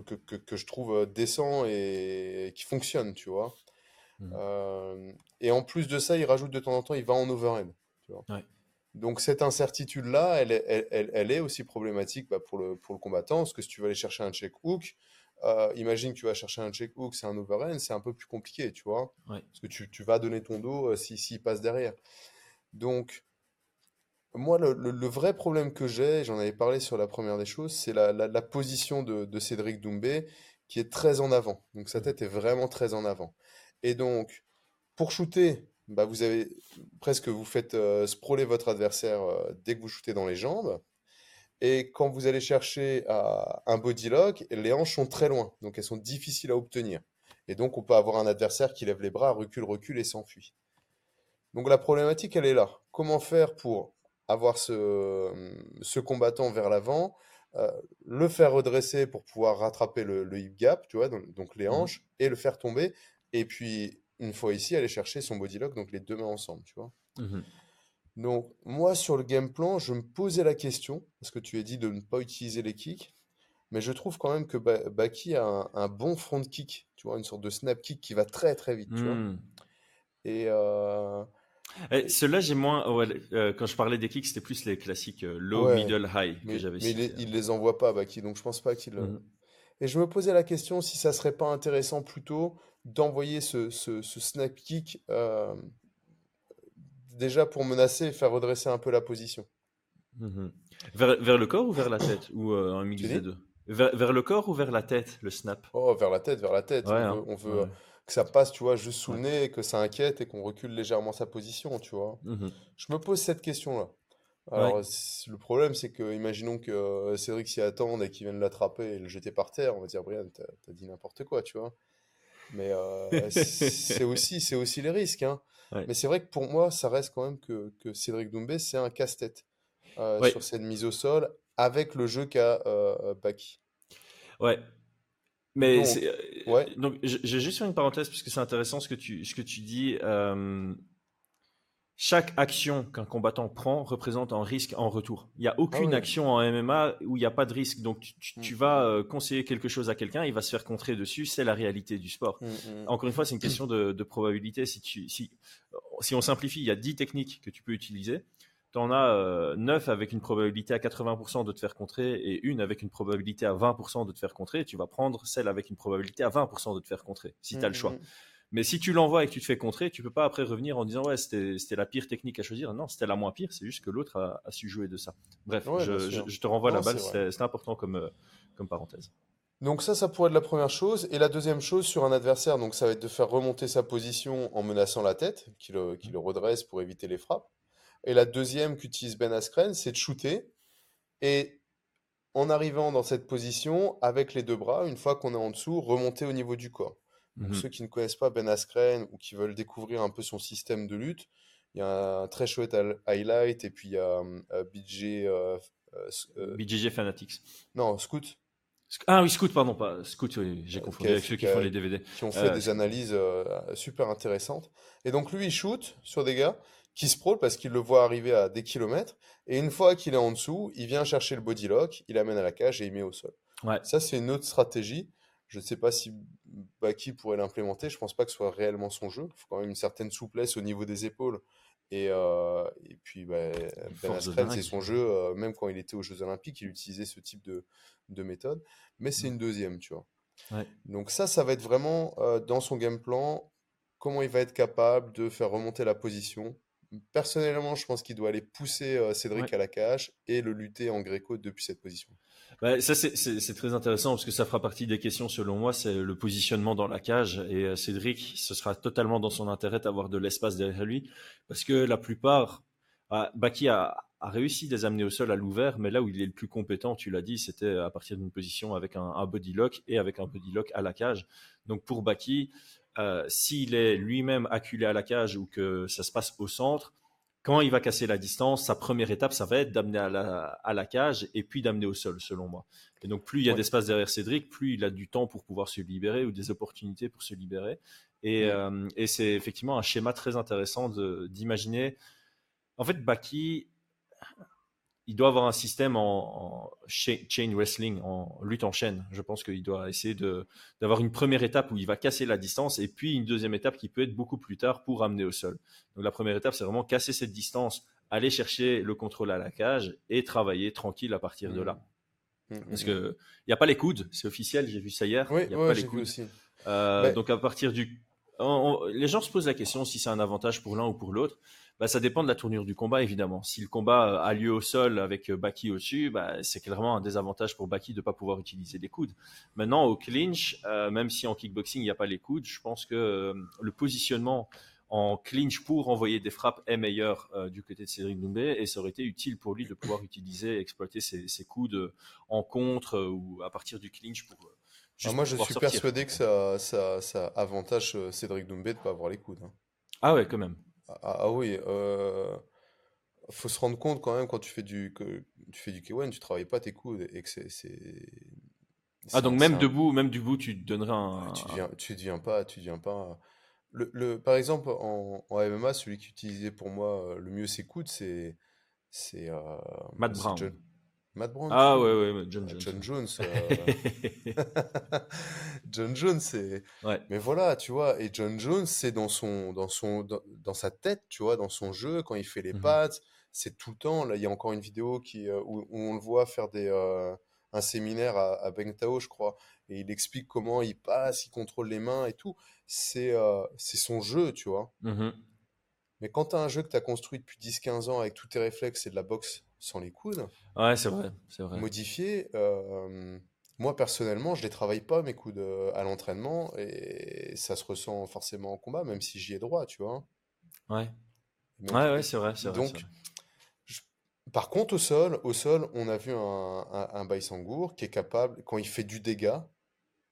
Speaker 2: que, que, que, je trouve euh, décent et, qui fonctionne, tu vois. Mmh. Euh, et en plus de ça, il rajoute de temps en temps, il va en overhead. Tu vois. Donc cette incertitude-là, elle, elle, elle, elle, est aussi problématique bah, pour, le, pour le combattant, parce que si tu veux aller chercher un check hook, euh, imagine que tu vas chercher un check hook, c'est un overhand, c'est un peu plus compliqué, tu vois. Parce que tu, tu, vas donner ton dos euh, s'il si, passe derrière. Donc, moi, le, vrai problème que j'ai, j'en avais parlé sur la première des choses, c'est la, position de, Cédric Doumbé qui est très en avant. Donc, sa tête est vraiment très en avant. Et donc, pour shooter, bah, vous avez presque vous faites euh, sprawler votre adversaire euh, dès que vous shootez dans les jambes. Et quand vous allez chercher un body lock, les hanches sont très loin, donc elles sont difficiles à obtenir. Et donc on peut avoir un adversaire qui lève les bras, recule, recule et s'enfuit. Donc la problématique, elle est là. Comment faire pour avoir ce, ce combattant vers l'avant, euh, le faire redresser pour pouvoir rattraper le, hip gap, tu vois, donc, donc les mmh. hanches, et le faire tomber. Et puis, une fois ici, aller chercher son body lock, donc les deux mains ensemble, tu vois. Mmh donc, moi, sur le game plan, je me posais la question, parce que tu as dit de ne pas utiliser les kicks, mais je trouve quand même que Baki a un, bon front kick, tu vois, une sorte de snap kick qui va très très vite, tu vois. Mmh. Et. Euh...
Speaker 1: Eh, Ceux-là, j'ai moins. Euh, quand je parlais des kicks, c'était plus les classiques euh, low, middle, high
Speaker 2: mais,
Speaker 1: que j'avais
Speaker 2: Mais il, les envoie pas, Baki, donc je pense pas qu'il. Mmh. Et je me posais la question si ça serait pas intéressant plutôt d'envoyer ce, ce, ce, snap kick euh, déjà pour menacer et faire redresser un peu la position.
Speaker 1: Mmh vers, vers, le corps ou vers la tête Ou euh, un mix des deux? Vers, vers, le corps ou vers la tête, le snap?
Speaker 2: Oh, vers la tête, vers la tête. on veut, hein. Que ça passe, tu vois, juste sous le nez, que ça inquiète et qu'on recule légèrement sa position, tu vois. Mmh Je me pose cette question-là. Alors, le problème, c'est que, imaginons que euh, Cédric s'y attende et qu'il vienne l'attraper et le jeter par terre, on va dire, Brian, t'as as dit n'importe quoi, tu vois. Mais euh, c'est aussi, c'est aussi les risques. Hein. Mais c'est vrai que pour moi, ça reste quand même que, que Cédric Doumbé, c'est un casse-tête euh, sur cette mise au sol avec le jeu qu'a euh, Baki.
Speaker 1: Ouais. Mais donc, ouais. donc j'ai juste une parenthèse puisque c'est intéressant ce que tu, ce que tu dis. Chaque action qu'un combattant prend représente un risque en retour. Il n'y a aucune ah action en MMA où il n'y a pas de risque. Donc tu, mm. vas euh, conseiller quelque chose à quelqu'un, il va se faire contrer dessus. C'est la réalité du sport. Mm, mm. Encore une fois, c'est une question de, probabilité. Si, tu, si, si, on simplifie, il y a 10 techniques que tu peux utiliser. Tu en as euh, 9 avec une probabilité à 80% de te faire contrer et une avec une probabilité à 20% de te faire contrer. Tu vas prendre celle avec une probabilité à 20% de te faire contrer, si tu as le choix. Mais si tu l'envoies et que tu te fais contrer, tu peux pas après revenir en disant ouais c'était la pire technique à choisir. Non, c'était la moins pire. C'est juste que l'autre a, su jouer de ça. Bref, je, te renvoie la balle. C'est important comme euh, comme parenthèse.
Speaker 2: Donc ça, ça pourrait être la première chose. Et la deuxième chose sur un adversaire, donc ça va être de faire remonter sa position en menaçant la tête, qui le, qui le redresse pour éviter les frappes. Et la deuxième qu'utilise Ben Askren, c'est de shooter. Et en arrivant dans cette position, avec les deux bras, une fois qu'on est en dessous, remonter au niveau du corps. Pour mmh ceux qui ne connaissent pas Ben Askren ou qui veulent découvrir un peu son système de lutte, il y a un très chouette highlight et puis il y a euh, BJ. Euh,
Speaker 1: euh, BJJ Fanatics.
Speaker 2: Non, Scoot.
Speaker 1: Ah oui, Scoot, pardon, pas Scoot, j'ai confondu avec ceux qui font les DVD.
Speaker 2: Qui ont fait des analyses super intéressantes. Et donc lui, il shoot sur des gars qui se prôlent parce qu'il le voit arriver à des kilomètres. Et une fois qu'il est en dessous, il vient chercher le body lock, il amène à la cage et il met au sol.
Speaker 1: Ouais.
Speaker 2: Ça, c'est une autre stratégie. Je ne sais pas si Baki pourrait l'implémenter. Je ne pense pas que ce soit réellement son jeu. Il faut quand même une certaine souplesse au niveau des épaules. Et, euh, et puis, bah, Ben Askren, c'est son jeu. Euh, même quand il était aux Jeux Olympiques, il utilisait ce type de, de méthode. Mais c'est mm. une deuxième, tu vois.
Speaker 1: Ouais.
Speaker 2: Donc ça, ça va être vraiment euh, dans son game plan, comment il va être capable de faire remonter la position. Personnellement, je pense qu'il doit aller pousser euh, Cédric ouais. à la cage et le lutter en gréco depuis cette position.
Speaker 1: Bah, ça, c'est très intéressant parce que ça fera partie des questions, selon moi, c'est le positionnement dans la cage. Et euh, Cédric, ce sera totalement dans son intérêt d'avoir de l'espace derrière lui parce que la plupart, ah, Baki a, a, réussi à les amener au sol à l'ouvert, mais là où il est le plus compétent, tu l'as dit, c'était à partir d'une position avec un, un, body lock et avec un body lock à la cage. Donc pour Baki, euh, s'il est lui-même acculé à la cage ou que ça se passe au centre, quand il va casser la distance, sa première étape, ça va être d'amener à la, à la, cage et puis d'amener au sol, selon moi. Et donc, plus il y a ouais. d'espace derrière Cédric, plus il a du temps pour pouvoir se libérer ou des opportunités pour se libérer. Et, ouais. euh, et c'est effectivement un schéma très intéressant d'imaginer. En fait, Baki, il doit avoir un système en, en, chain wrestling, en lutte en chaîne. Je pense qu'il doit essayer d'avoir une première étape où il va casser la distance et puis une deuxième étape qui peut être beaucoup plus tard pour amener au sol. Donc la première étape, c'est vraiment casser cette distance, aller chercher le contrôle à la cage et travailler tranquille à partir mmh. de là. Mm, Parce qu'il n'y a pas les coudes, c'est officiel, j'ai vu ça hier.
Speaker 2: Oui,
Speaker 1: il n'y a pas les
Speaker 2: coudes.
Speaker 1: Aussi. Euh, donc à partir du... les gens se posent la question si c'est un avantage pour l'un ou pour l'autre. Bah, ça dépend de la tournure du combat, évidemment. Si le combat a lieu au sol avec euh, Baki au-dessus, bah, c'est clairement un désavantage pour Baki de ne pas pouvoir utiliser les coudes. Maintenant, au clinch, euh, même si en kickboxing, il n'y a pas les coudes, je pense que le positionnement en clinch pour envoyer des frappes est meilleur du côté de Cédric Doumbé et ça aurait été utile pour lui de pouvoir utiliser, exploiter ses, ses coudes en contre ou à partir du clinch pour
Speaker 2: ah, moi, je suis persuadé que ça, ça, ça avantage euh, Cédric Doumbé de ne pas avoir les coudes. Hein.
Speaker 1: Ah ouais, quand même.
Speaker 2: Ah, ah, oui. Euh, faut se rendre compte quand même quand tu fais du que tu fais du K1, tu travailles pas tes coudes et que c'est.
Speaker 1: Ah donc même debout, même debout, tu te donnerais un.
Speaker 2: tu deviens, tu deviens pas, tu deviens pas. Le, le, par exemple, en, en, MMA, celui qui utilisait pour moi euh, le mieux ses coudes, c'est c'est euh,
Speaker 1: Matt Brown.
Speaker 2: Matt Brown.
Speaker 1: Ah ouais, ouais,
Speaker 2: John Jones. John Jones. Euh, John Jones, c'est. Ouais. Mais voilà, tu vois, et John Jones, c'est dans son, dans son, dans, sa tête, tu vois, dans son jeu, quand il fait les mmh pattes, c'est tout le temps. Là, il y a encore une vidéo qui, euh, où, on le voit faire des, euh, un séminaire à, à Bengtao, je crois, et il explique comment il passe, il contrôle les mains et tout. C'est, c'est son jeu, tu vois. Mmh Mais quand tu as un jeu que tu as construit depuis 10-15 ans avec tous tes réflexes et de la boxe sans les coudes.
Speaker 1: Ouais, c'est vrai, c'est vrai.
Speaker 2: Modifié. Euh, moi, personnellement, je les travaille pas, mes coudes euh, à l'entraînement, et ça se ressent forcément en combat, même si j'y ai droit, tu vois.
Speaker 1: Ouais. ouais, ouais, c'est vrai, c'est
Speaker 2: Donc, par contre, au sol, au sol, on a vu un, un, un Baïsangour qui est capable, quand il fait du dégât,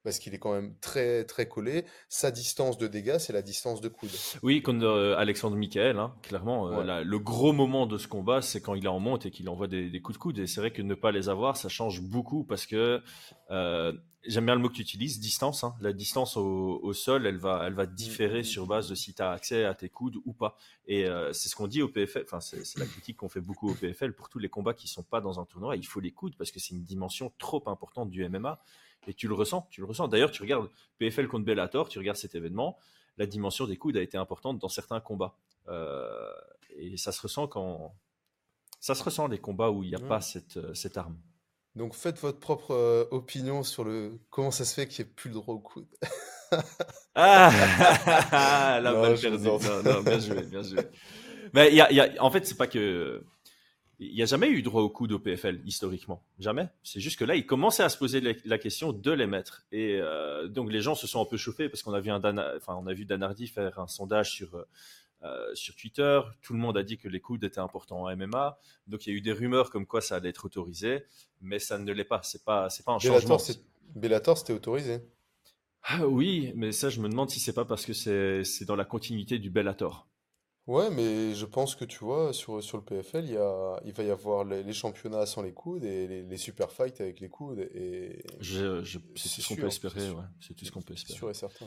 Speaker 2: parce qu'il est quand même très très collé. Sa distance de dégâts, c'est la distance de coude.
Speaker 1: Oui, comme euh, Alexandre Michael, hein, clairement, euh, le gros moment de ce combat, c'est quand il est en monte et qu'il envoie des, coups de coude. Et c'est vrai que ne pas les avoir, ça change beaucoup parce que euh, j'aime bien le mot que tu utilises, distance. Hein. La distance au, sol, elle va, elle va mmh, différer mmh, sur base de si tu as accès à tes coudes ou pas. Et c'est ce qu'on dit au PFL, enfin c'est la critique qu'on fait beaucoup au PFL pour tous les combats qui sont pas dans un tournoi. Il faut les coudes parce que c'est une dimension trop importante du MMA. Et tu le ressens, tu le ressens. D'ailleurs, tu regardes PFL contre Bellator, tu regardes cet événement, la dimension des coudes a été importante dans certains combats. Euh, et ça se ressent quand. Ça se ressent les combats où il n'y a pas cette, euh, cette arme.
Speaker 2: Donc faites votre propre euh, opinion sur le comment ça se fait qu'il n'y ait plus le droit au coude.
Speaker 1: ah la balle perdue. Non, non, bien joué, bien joué. Mais y a, y a, en fait, c'est pas que il n'y a jamais eu droit au coude au PFL, historiquement. Jamais. C'est juste que là, ils commençaient à se poser la question de les mettre. Et euh, donc, les gens se sont un peu chauffés parce qu'on a vu, un enfin, on a vu Danardi faire un sondage sur, euh, sur Twitter. Tout le monde a dit que les coudes étaient importants en MMA. Donc, il y a eu des rumeurs comme quoi ça allait être autorisé. Mais ça ne l'est pas. C'est pas, c'est pas un changement.
Speaker 2: Bellator, c'était autorisé.
Speaker 1: Ah oui, mais ça, je me demande si c'est pas parce que c'est dans la continuité du Bellator.
Speaker 2: Ouais, mais je pense que tu vois, sur, sur le PFL, il, y a, il va y avoir les, championnats sans les coudes et les, super fights avec les coudes. Et,
Speaker 1: c'est tout ce qu'on peut espérer, ouais. C'est tout ce qu'on peut espérer.
Speaker 2: Sûr et certain.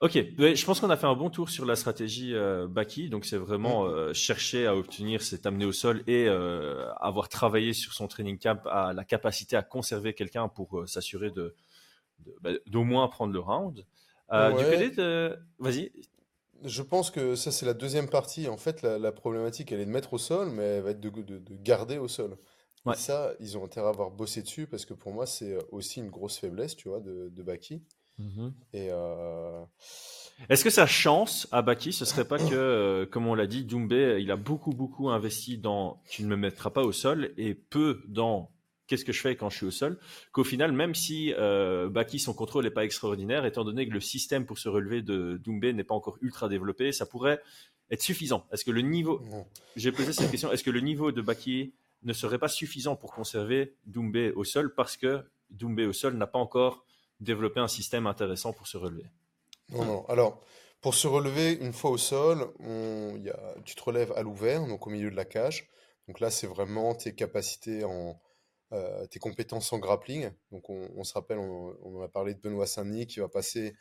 Speaker 1: Ok, je pense qu'on a fait un bon tour sur la stratégie euh, Baki. Donc, c'est vraiment mm. euh, chercher à obtenir cet amené au sol et euh, avoir travaillé sur son training camp à la capacité à conserver quelqu'un pour euh, s'assurer de, bah, d'au moins prendre le round. Du côté de... Vas-y.
Speaker 2: Je pense que ça, c'est la deuxième partie. En fait, la, problématique, elle est de mettre au sol, mais elle va être de, de, garder au sol. Et ça, ils ont intérêt à avoir bossé dessus parce que pour moi, c'est euh, aussi une grosse faiblesse, tu vois, de, de Baki. Et euh,
Speaker 1: Est-ce que sa chance à Baki, ce serait pas que, euh, comme on l'a dit, Doumbé, il a beaucoup, beaucoup investi dans tu ne me mettras pas au sol et peu dans qu'est-ce que je fais quand je suis au sol, qu'au final, même si euh, Baki, son contrôle n'est pas extraordinaire, étant donné que le système pour se relever de Doumbé n'est pas encore ultra développé, ça pourrait être suffisant. Est-ce que le niveau, j'ai posé cette question, est-ce que le niveau de Baki ne serait pas suffisant pour conserver Doumbé au sol parce que Doumbé au sol n'a pas encore développé un système intéressant pour se relever?
Speaker 2: Non, non. Alors, pour se relever une fois au sol, tu te relèves à l'ouvert, donc au milieu de la cage. Donc là, c'est vraiment tes capacités en, euh, tes compétences en grappling. Donc on, se rappelle, on, on, a parlé de Benoît Saint-Denis qui va passer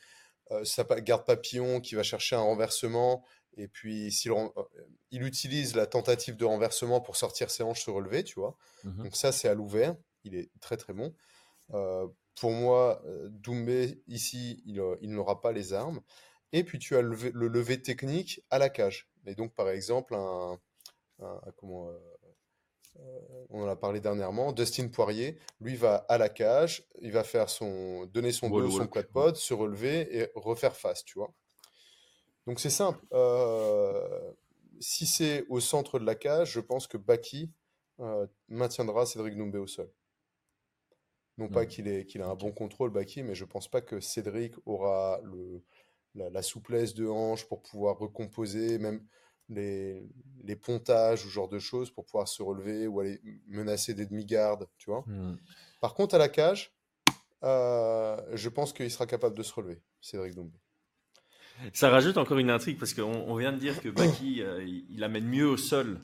Speaker 2: euh, sa garde papillon, qui va chercher un renversement, et puis s'il euh, il utilise la tentative de renversement pour sortir ses hanches se relever, tu vois. Mmh Donc ça c'est à l'ouvert, il est très très bon. pour moi, Doumbé ici, il, il n'aura pas les armes. Et puis tu as le, le lever technique à la cage. Et donc par exemple un, un comment on en a parlé dernièrement. Dustin Poirier, lui, va à la cage, il va faire son, donner son dos, son quad se relever et refaire face, tu vois. Donc c'est simple. si c'est au centre de la cage, je pense que Baki maintiendra Cédric Doumbé au sol. Non pas qu'il qu'il a un bon contrôle, Baki, mais je pense pas que Cédric aura le, la, souplesse de hanche pour pouvoir recomposer, même les, les pontages ou ce genre de choses pour pouvoir se relever ou aller menacer des demi-gardes, tu vois. Hmm. Par contre, à la cage, euh, je pense qu'il sera capable de se relever, Cédric Doumbé.
Speaker 1: Ça rajoute encore une intrigue parce qu'on vient de dire que Baki, euh, il amène mieux au sol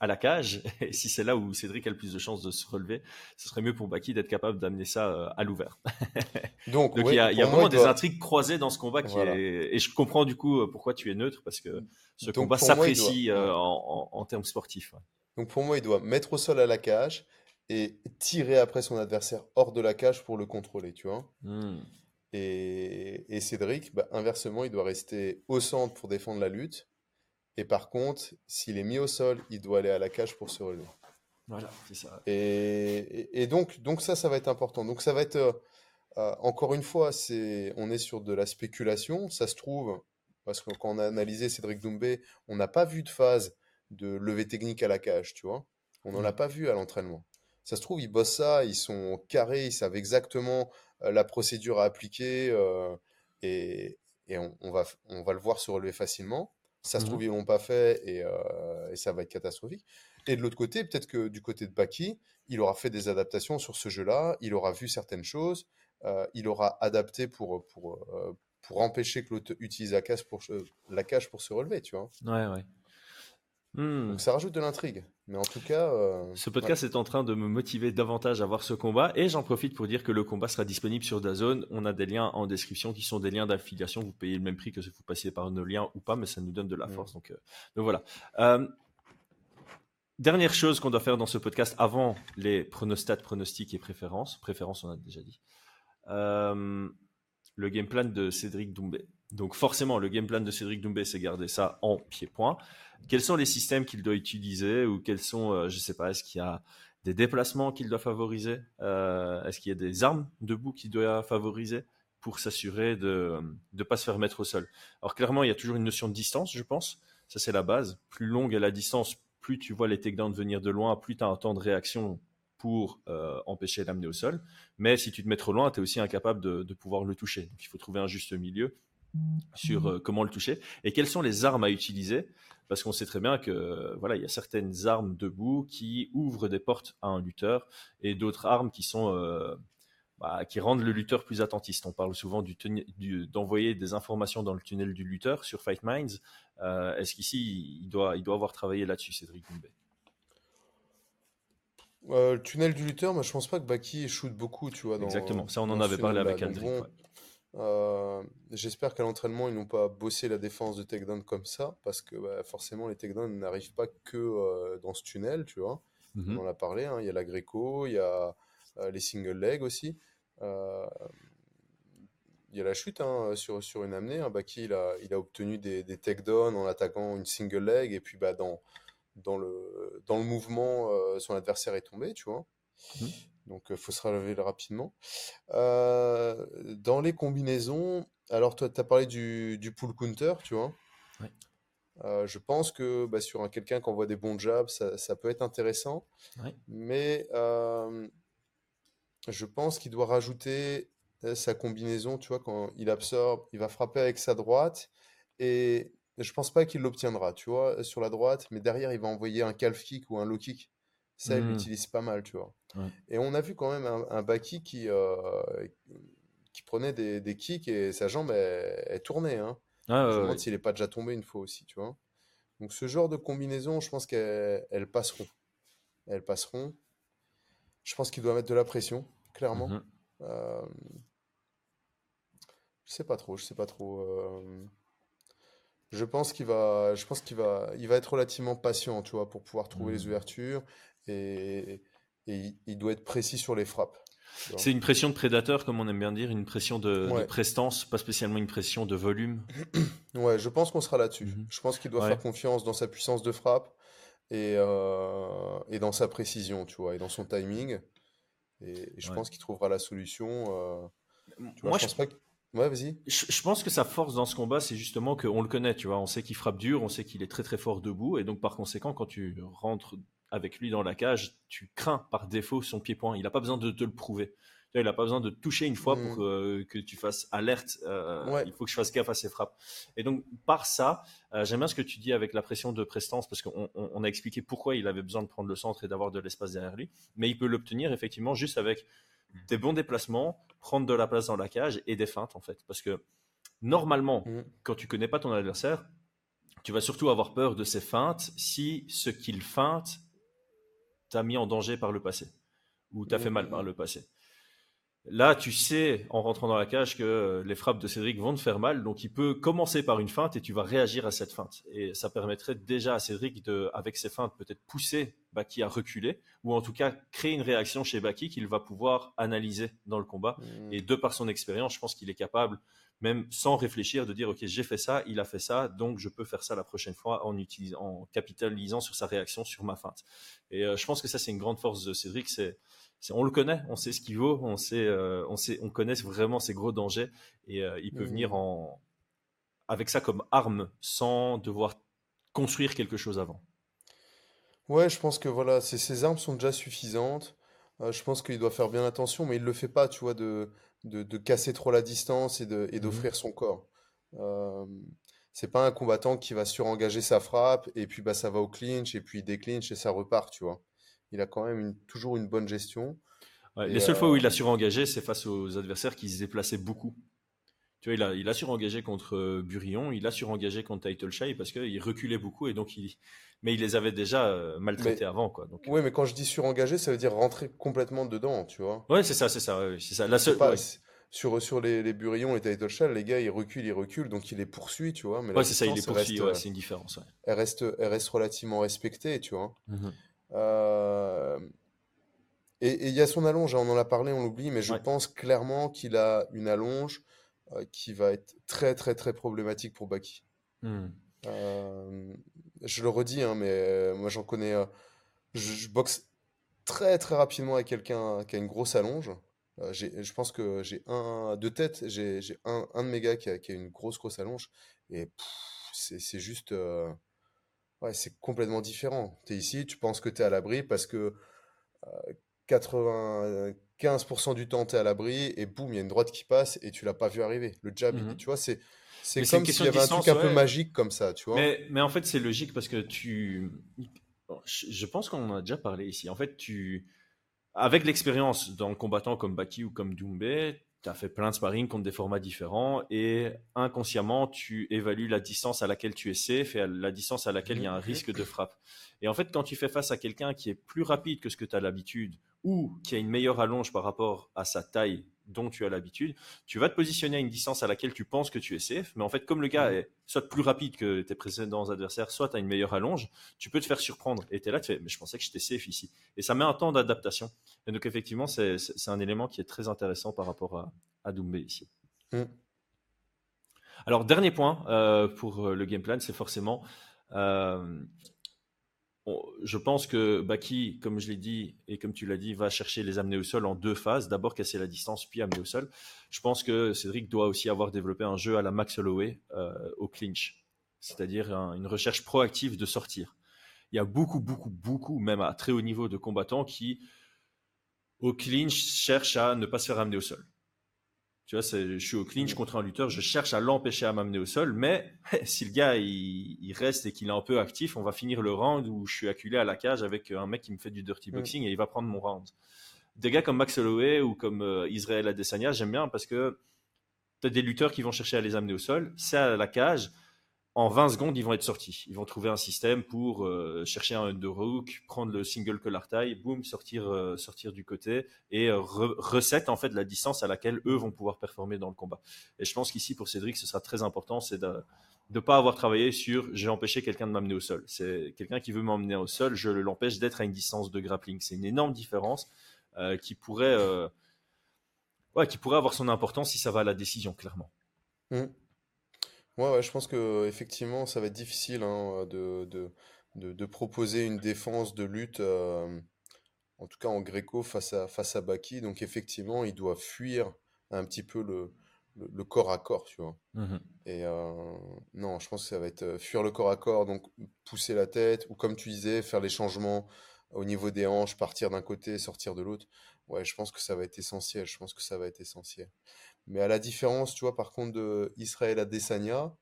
Speaker 1: à la cage. Et si c'est là où Cédric a le plus de chances de se relever, ce serait mieux pour Baki d'être capable d'amener ça euh, à l'ouvert. Donc, il y a, vraiment des intrigues croisées dans ce combat qui est... et je comprends du coup pourquoi tu es neutre parce que ce combat s'apprécie euh, en, termes sportifs.
Speaker 2: Donc pour moi, il doit mettre au sol à la cage et tirer après son adversaire hors de la cage pour le contrôler, tu vois. Hmm. Et, et, Cédric, bah, inversement, il doit rester au centre pour défendre la lutte et par contre, s'il est mis au sol, il doit aller à la cage pour se relever.
Speaker 1: Voilà, c'est ça.
Speaker 2: Et, et, donc, donc ça, ça va être important. Donc ça va être, euh, euh, encore une fois, c'est, on est sur de la spéculation. Ça se trouve, parce que quand on a analysé Cédric Doumbé, on n'a pas vu de phase de levée technique à la cage, tu vois. On n'en a pas vu à l'entraînement. Ça se trouve, ils bossent ça, ils sont carrés, ils savent exactement euh, la procédure à appliquer et, et on, on, va, on va le voir se relever facilement. Ça se mmh trouve, ils l'ont pas fait euh, et, ça va être catastrophique. Et de l'autre côté, peut-être que du côté de Baki, il aura fait des adaptations sur ce jeu-là, il aura vu certaines choses, euh, il aura adapté pour, pour, euh, pour empêcher que l'autre utilise la cage, pour, la cage pour se relever, tu vois.
Speaker 1: Ouais, ouais.
Speaker 2: Hmm. Donc ça rajoute de l'intrigue. Mais en tout cas. Euh,
Speaker 1: ce podcast est en train de me motiver davantage à voir ce combat. Et j'en profite pour dire que le combat sera disponible sur Dazone. On a des liens en description qui sont des liens d'affiliation. Vous payez le même prix que si vous passiez par nos liens ou pas, mais ça nous donne de la hmm. force. Donc, euh, donc voilà. Euh, dernière chose qu'on doit faire dans ce podcast avant les pronostats, pronostics et préférences. Préférences, on a déjà dit. le game plan de Cédric Doumbé. Donc forcément, le game plan de Cédric Doumbé, c'est garder ça en pied-point. Quels sont les systèmes qu'il doit utiliser ou quels sont, euh, je ne sais pas, est-ce qu'il y a des déplacements qu'il doit favoriser euh, Est-ce qu'il y a des armes debout qu'il doit favoriser pour s'assurer de ne pas se faire mettre au sol? Alors clairement, il y a toujours une notion de distance, je pense. Ça, c'est la base. Plus longue est la distance, plus tu vois les takedowns venir de loin, plus tu as un temps de réaction pour euh, empêcher d'amener au sol. Mais si tu te mets trop loin, tu es aussi incapable de, de, pouvoir le toucher. Donc il faut trouver un juste milieu sur euh, comment le toucher et quelles sont les armes à utiliser parce qu'on sait très bien que voilà il y a certaines armes debout qui ouvrent des portes à un lutteur et d'autres armes qui sont euh, bah, qui rendent le lutteur plus attentiste. On parle souvent du, d'envoyer des informations dans le tunnel du lutteur sur Fight Minds. Euh, est-ce qu'ici il doit il doit avoir travaillé là-dessus, Cédric Doumbé?
Speaker 2: Le tunnel du lutteur, moi je pense pas que Baki shoot beaucoup, tu vois.
Speaker 1: Exactement, ça on en avait parlé avec Aldric.
Speaker 2: Euh, j'espère qu'à l'entraînement, ils n'ont pas bossé la défense de takedown comme ça, parce que bah, forcément, les takedowns n'arrivent pas que euh, dans ce tunnel, tu vois. Mhm. On en a parlé, hein. il y a la Greco, il y a euh, les single leg aussi. il y a la chute hein, sur, sur une amenée. Hein. Baki, il a, il a obtenu des, des takedowns en attaquant une single leg, et puis bah, dans, dans, le, dans le mouvement, son adversaire est tombé, tu vois. Mhm. Donc, il faut se relever rapidement. Euh, dans les combinaisons, alors toi, tu as parlé du, du pull counter, tu vois. Euh, je pense que bah, sur un, quelqu'un qui envoie des bons jabs, ça, ça peut être intéressant. Mais euh, je pense qu'il doit rajouter sa combinaison, tu vois, quand il absorbe, il va frapper avec sa droite. Et je pense pas qu'il l'obtiendra, tu vois, sur la droite. Mais derrière, il va envoyer un calf kick ou un low kick. Ça, il mmh. l'utilise pas mal, tu vois. Et on a vu quand même un, un Baki qui, euh, qui prenait des, des, kicks et sa jambe est, tournée. Hein. Ah, je me demande s'il n'est pas déjà tombé une fois aussi, tu vois. Donc ce genre de combinaison, je pense qu'elles passeront. Elles passeront. Je pense qu'il doit mettre de la pression, clairement. Mmh euh, je sais pas trop, je sais pas trop. Euh, je pense qu'il va, je pense qu'il va, il va être relativement patient, tu vois, pour pouvoir trouver les mmh. ouvertures et, il doit être précis sur les frappes.
Speaker 1: C'est une pression de prédateur, comme on aime bien dire, une pression de, prestance, pas spécialement une pression de volume.
Speaker 2: ouais, je pense qu'on sera là-dessus. Mhm. Je pense qu'il doit faire confiance dans sa puissance de frappe. et, euh, et dans sa précision, tu vois, et dans son timing. Et, je pense qu'il trouvera la solution. Euh, Moi, je pense pas Ouais, vas-y.
Speaker 1: Je, pense que sa force dans ce combat, c'est justement qu'on le connaît, tu vois. On sait qu'il frappe dur, on sait qu'il est très très fort debout, et donc par conséquent, quand tu rentres avec lui dans la cage, tu crains par défaut son pied-point. Il n'a pas besoin de te le prouver. Il n'a pas besoin de toucher une fois pour mm. que tu fasses alerte. Euh, il faut que je fasse gaffe à ses frappes. Et donc, par ça, euh, j'aime bien ce que tu dis avec la pression de prestance, parce qu'on a expliqué pourquoi il avait besoin de prendre le centre et d'avoir de l'espace derrière lui. Mais il peut l'obtenir effectivement juste avec des bons déplacements, prendre de la place dans la cage et des feintes, en fait. Parce que normalement, mm. quand tu connais pas ton adversaire, tu vas surtout avoir peur de ses feintes si ce qu'il feinte t'a mis en danger par le passé ou t'a fait mal par le passé. Là, tu sais, en rentrant dans la cage, que les frappes de Cédric vont te faire mal. Donc, il peut commencer par une feinte et tu vas réagir à cette feinte. Et ça permettrait déjà à Cédric, de, avec ses feintes, peut-être pousser Baki à reculer ou en tout cas créer une réaction chez Baki qu'il va pouvoir analyser dans le combat. Mmh. Et de par son expérience, je pense qu'il est capable, même sans réfléchir, de dire Ok, j'ai fait ça, il a fait ça, donc je peux faire ça la prochaine fois en, utilisant, en capitalisant sur sa réaction sur ma feinte. Et euh, je pense que ça, c'est une grande force de Cédric. C'est on le connaît, on sait ce qu'il vaut, on sait, euh, on sait, on connaît vraiment ses gros dangers et euh, il peut venir mmh. en avec ça comme arme sans devoir construire quelque chose avant.
Speaker 2: Ouais, je pense que voilà, ces armes sont déjà suffisantes. Euh, je pense qu'il doit faire bien attention, mais il le fait pas, tu vois, de, de, casser trop la distance et mmh d'offrir son corps. Euh, c'est pas un combattant qui va surengager sa frappe et puis bah ça va au clinch et puis il déclinche et ça repart, tu vois il a quand même toujours une bonne gestion.
Speaker 1: les seules fois où il a euh, surengagé, c'est face aux adversaires qui se déplaçaient beaucoup. Tu vois, il a, il a surengagé contre euh, Burillon, il a surengagé contre Title Shy parce qu'il reculait beaucoup et donc il. Mais il les avait déjà euh, maltraités avant, quoi. Donc...
Speaker 2: Oui, mais quand je dis surengagé, ça veut dire rentrer complètement dedans, tu vois.
Speaker 1: Ouais, c'est ça, c'est ça, c'est ça. La seule.
Speaker 2: sur, sur les, les Burillons et Title Shy, les gars, ils reculent, ils reculent, donc il les poursuit, tu vois.
Speaker 1: Mais ouais, c'est ça, il les poursuit, c'est une différence.
Speaker 2: Elle, reste, elle reste relativement respectée, tu vois. Mmh euh, et il y a son allonge, hein, on en a parlé, on l'oublie, mais je pense clairement qu'il a une allonge euh, qui va être très très très problématique pour Baki. Hmm. Euh, je le redis, hein, mais moi j'en connais. Je, boxe très très rapidement avec quelqu'un qui a une grosse allonge. je pense que j'ai un de tête, j'ai un, un, de mes gars qui a, qui a, une grosse grosse allonge et c'est juste Ouais, c'est complètement différent. Tu es ici, tu penses que tu es à l'abri parce que 95% du temps, tu es à l'abri et boum, il y a une droite qui passe et tu l'as pas vu arriver. Le jab, mmh tu vois, c'est c'est comme s'il y avait un truc un peu magique comme ça, tu vois.
Speaker 1: Mais, mais en fait, c'est logique parce que tu. Je pense qu'on en a déjà parlé ici. En fait, tu. Avec l'expérience d'un combattant comme Baki ou comme Doumbé, tu as fait plein de sparring contre des formats différents et inconsciemment, tu évalues la distance à laquelle tu es safe et la distance à laquelle il y a un mhm. risque de frappe. Et en fait, quand tu fais face à quelqu'un qui est plus rapide que ce que tu as l'habitude ou qui a une meilleure allonge par rapport à sa taille dont tu as l'habitude, tu vas te positionner à une distance à laquelle tu penses que tu es safe, mais en fait, comme le gars mm. est soit plus rapide que tes précédents adversaires, soit tu as une meilleure allonge, tu peux te faire surprendre. Et tu es là, tu fais, mais je pensais que j'étais safe ici. Et ça met un temps d'adaptation. Et donc, effectivement, c'est un élément qui est très intéressant par rapport à, à Doumbé ici. Mm. Alors, dernier point euh, pour le game plan, c'est forcément euh, je pense que Baki, comme je l'ai dit et comme tu l'as dit, va chercher les amener au sol en deux phases. D'abord casser la distance, puis amener au sol. Je pense que Cédric doit aussi avoir développé un jeu à la Max Holloway euh, au clinch, c'est-à-dire une recherche proactive de sortir. Il y a beaucoup, beaucoup, beaucoup, même à très haut niveau de combattants qui, au clinch, cherchent à ne pas se faire amener au sol. Tu vois, je suis au clinch mm. contre un lutteur, je cherche à l'empêcher à m'amener au sol, mais si le gars il, reste et qu'il est un peu actif, on va finir le round où je suis acculé à la cage avec un mec qui me fait du dirty mm. boxing et il va prendre mon round. Des gars comme Max Holloway ou comme euh, Israël Adesanya, j'aime bien parce que tu as des lutteurs qui vont chercher à les amener au sol, c'est à la cage, en 20 secondes, ils vont être sortis. Ils vont trouver un système pour euh, chercher un underhook, prendre le single collar tie, boum, sortir, euh, sortir du côté et euh, reset en fait la distance à laquelle eux vont pouvoir performer dans le combat. Et je pense qu'ici pour Cédric, ce sera très important, c'est de ne pas avoir travaillé sur j'ai empêché quelqu'un de m'amener au sol. C'est quelqu'un qui veut m'emmener au sol, je l'empêche d'être à une distance de grappling. C'est une énorme différence qui pourrait, qui pourrait avoir son importance si ça va à la décision clairement.
Speaker 2: Mmh. Ouais, ouais, je pense que effectivement, ça va être difficile hein, de, de, de, proposer une défense de lutte, en tout cas en gréco, face à, face à Baki. Donc effectivement, il doit fuir un petit peu le, le, corps à corps, tu vois. Mmh et non, je pense que ça va être fuir le corps à corps, donc pousser la tête, ou comme tu disais, faire les changements au niveau des hanches, partir d'un côté, sortir de l'autre. Ouais, je pense que ça va être essentiel. Je pense que ça va être essentiel. Mais à la différence, tu vois, par contre, de Israël à Desania,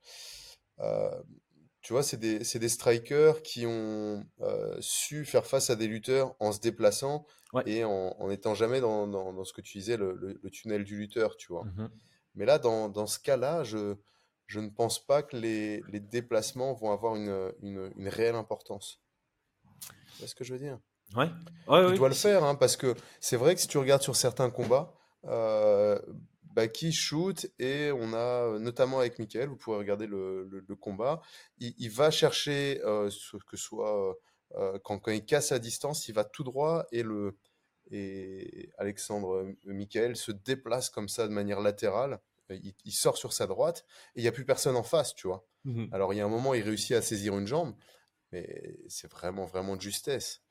Speaker 2: tu vois, c'est des, des, strikers qui ont su faire face à des lutteurs en se déplaçant et en, en étant jamais dans, dans, ce que tu disais, le, le, tunnel du lutteur, tu vois. Mmh Mais là, dans, dans ce cas-là, je, je ne pense pas que les, les déplacements vont avoir une, une, une réelle importance. C'est ce que je veux dire?
Speaker 1: Ouais.
Speaker 2: il doit le faire, hein, parce que c'est vrai que si tu regardes sur certains combats, euh, Baki shoot et on a notamment avec Michael, vous pouvez regarder le, le, combat, il, va chercher euh, ce que soit euh, quand, quand, il casse à distance, il va tout droit et le et Alexandre Michael se déplace comme ça de manière latérale. Il, sort sur sa droite et il n'y a plus personne en face, tu vois. Mmh Alors il y a un moment, il réussit à saisir une jambe, mais c'est vraiment, vraiment de justesse.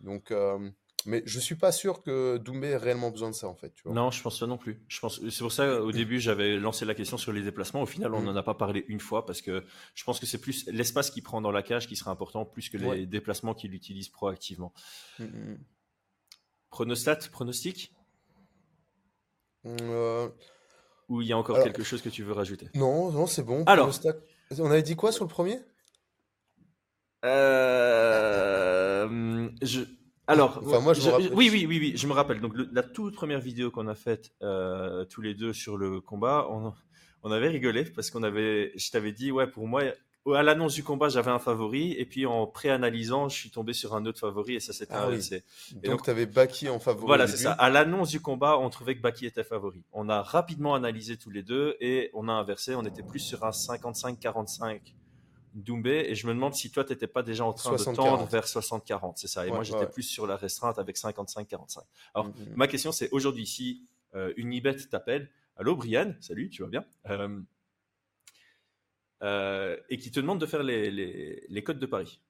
Speaker 2: Donc, euh, mais je suis pas sûr que Doumbé ait réellement besoin de ça, en fait. Tu vois.
Speaker 1: Non, je pense pas non plus. Je pense, c'est pour ça, au début, j'avais lancé la question sur les déplacements. Au final, on n'en mm. a pas parlé une fois parce que je pense que c'est plus l'espace qu'il prend dans la cage qui sera important, plus que les déplacements qu'il utilise proactivement. Mm, mm, Pronostat, pronostic? Euh, Ou il y a encore quelque chose que tu veux rajouter?
Speaker 2: Non, non, c'est bon. Alors, on avait dit quoi sur le premier?
Speaker 1: Euh, je... Alors, enfin, moi, je oui, oui, oui, oui, je me rappelle. Donc, la toute première vidéo qu'on a faite euh, tous les deux sur le combat, on, on avait rigolé parce qu'on avait, je t'avais dit, ouais, pour moi, à l'annonce du combat, j'avais un favori, et puis en pré-analysant, je suis tombé sur un autre favori, et ça s'était ah inversé.
Speaker 2: donc, tu avais Baki en favori.
Speaker 1: Voilà, c'est ça. À l'annonce du combat, on trouvait que Baki était favori. On a rapidement analysé tous les deux, et on a inversé. On était plus sur un 55-45 Doumbé et je me demande si toi, tu n'étais pas déjà en train de tendre vers 60-40, c'est ça. Et moi, j'étais plus sur la restreinte avec 55-45. Alors, mm, mm. ma question, c'est aujourd'hui, si euh, une Unibet t'appelle, allô Brian, salut, tu vas bien? Euh, euh, Et qui te demande de faire les, les, codes de Paris.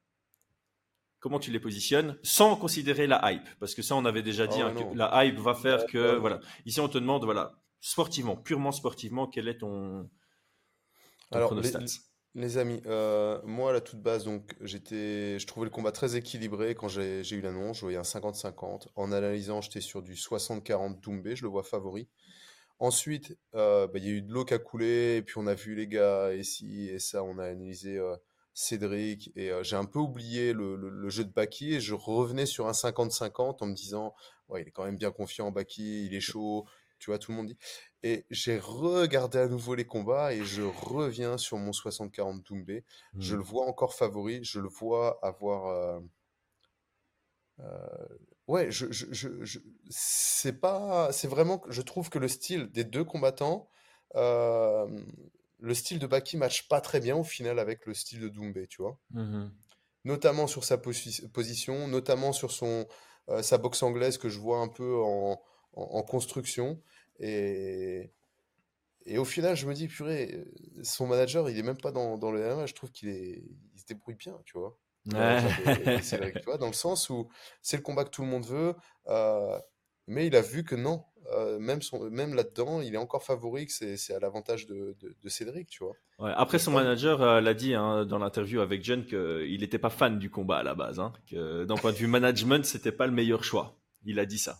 Speaker 1: Comment tu les positionnes sans considérer la hype? Parce que ça, on avait déjà dit ah hein, que la hype va faire que. Voilà. Ici, on te demande, voilà, sportivement, purement sportivement, quel est ton,
Speaker 2: ton Alors, les amis, euh, moi à la toute base, donc j'étais, je trouvais le combat très équilibré quand j'ai eu l'annonce. Je voyais un 50-50. En analysant, j'étais sur du 60-40 Doumbé, je le vois favori. Ensuite, euh, bah, il y a eu de l'eau qui a coulé, et puis on a vu les gars ici et ça, on a analysé euh, Cédric, et j'ai un peu oublié le, jeu de Baki, et je revenais sur un 50-50 en me disant, ouais, il est quand même bien confiant en Baki, il est chaud, tu vois, tout le monde dit. Et j'ai regardé à nouveau les combats et je reviens sur mon 60-40 Doumbé. Je mmh. le vois encore favori, je le vois avoir. Euh, euh, ouais, je, je, je, c'est pas. C'est vraiment. Je trouve que le style des deux combattants. Euh, le style de Baki match pas très bien au final avec le style de Doumbé, tu vois. Mmh notamment sur sa position, notamment sur son, sa boxe anglaise que je vois un peu en, en construction. Et, et au final, je me dis, purée, son manager, il est même pas dans, dans le MMA. Je trouve qu'il est, il se débrouille bien, tu vois. C'est vrai, tu vois, dans le sens où c'est le combat que tout le monde veut, euh, mais il a vu que non, euh, même, son, même là-dedans, il est encore favori, que c'est à l'avantage de, de, Cédric, tu vois.
Speaker 1: Ouais, après, son manager euh, l'a dit hein, dans l'interview avec John qu'il n'était pas fan du combat à la base, hein, que d'un point de vue management, c'était pas le meilleur choix. Il a dit ça.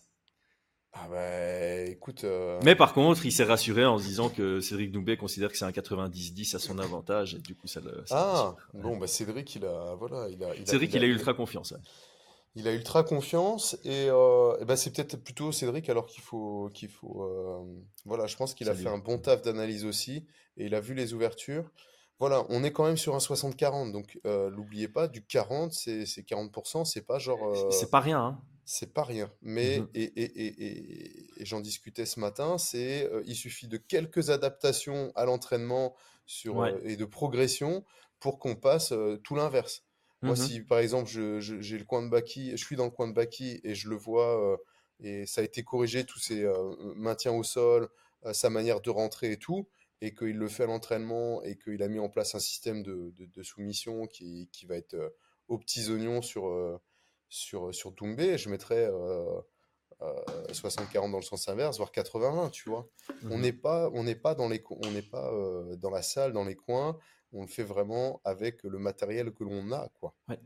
Speaker 2: Ah bah écoute. Euh,
Speaker 1: Mais par contre, il s'est rassuré en se disant que Cédric Doumbé considère que c'est un 90-10 à son avantage et du coup ça le.
Speaker 2: ah bon bah Cédric il a voilà il a.
Speaker 1: Cédric il a, ultra confiance.
Speaker 2: Il a ultra confiance et, euh, bah, c'est peut-être plutôt Cédric alors qu'il faut qu'il faut euh, voilà je pense qu'il a fait un bon taf d'analyse aussi et il a vu les ouvertures. Voilà, on est quand même sur un 60-40, donc l'oubliez pas, du 40, c'est 40%, c'est pas genre...
Speaker 1: C'est pas rien, hein
Speaker 2: c'est pas rien. Mais, mmh et, et, et, et j'en discutais ce matin, c'est euh, il suffit de quelques adaptations à l'entraînement sur euh, et de progression pour qu'on passe euh, tout l'inverse. Moi, mmh si par exemple, j'ai je, le coin de Baki, je suis dans le coin de Baki et je le vois, et ça a été corrigé, tous ses maintiens au sol, sa manière de rentrer et tout, et qu'il le fait à l'entraînement et qu'il a mis en place un système de, de, de soumission qui, qui va être aux petits oignons sur, sur, sur Doumbé, je mettrais 60-40 dans le sens inverse, voire 80-20, tu vois. On
Speaker 1: Mhm.
Speaker 2: n'est pas, on n'est pas dans les, on n'est pas dans la salle, dans les coins. On le fait vraiment avec le matériel que l'on a, quoi.
Speaker 1: Ouais.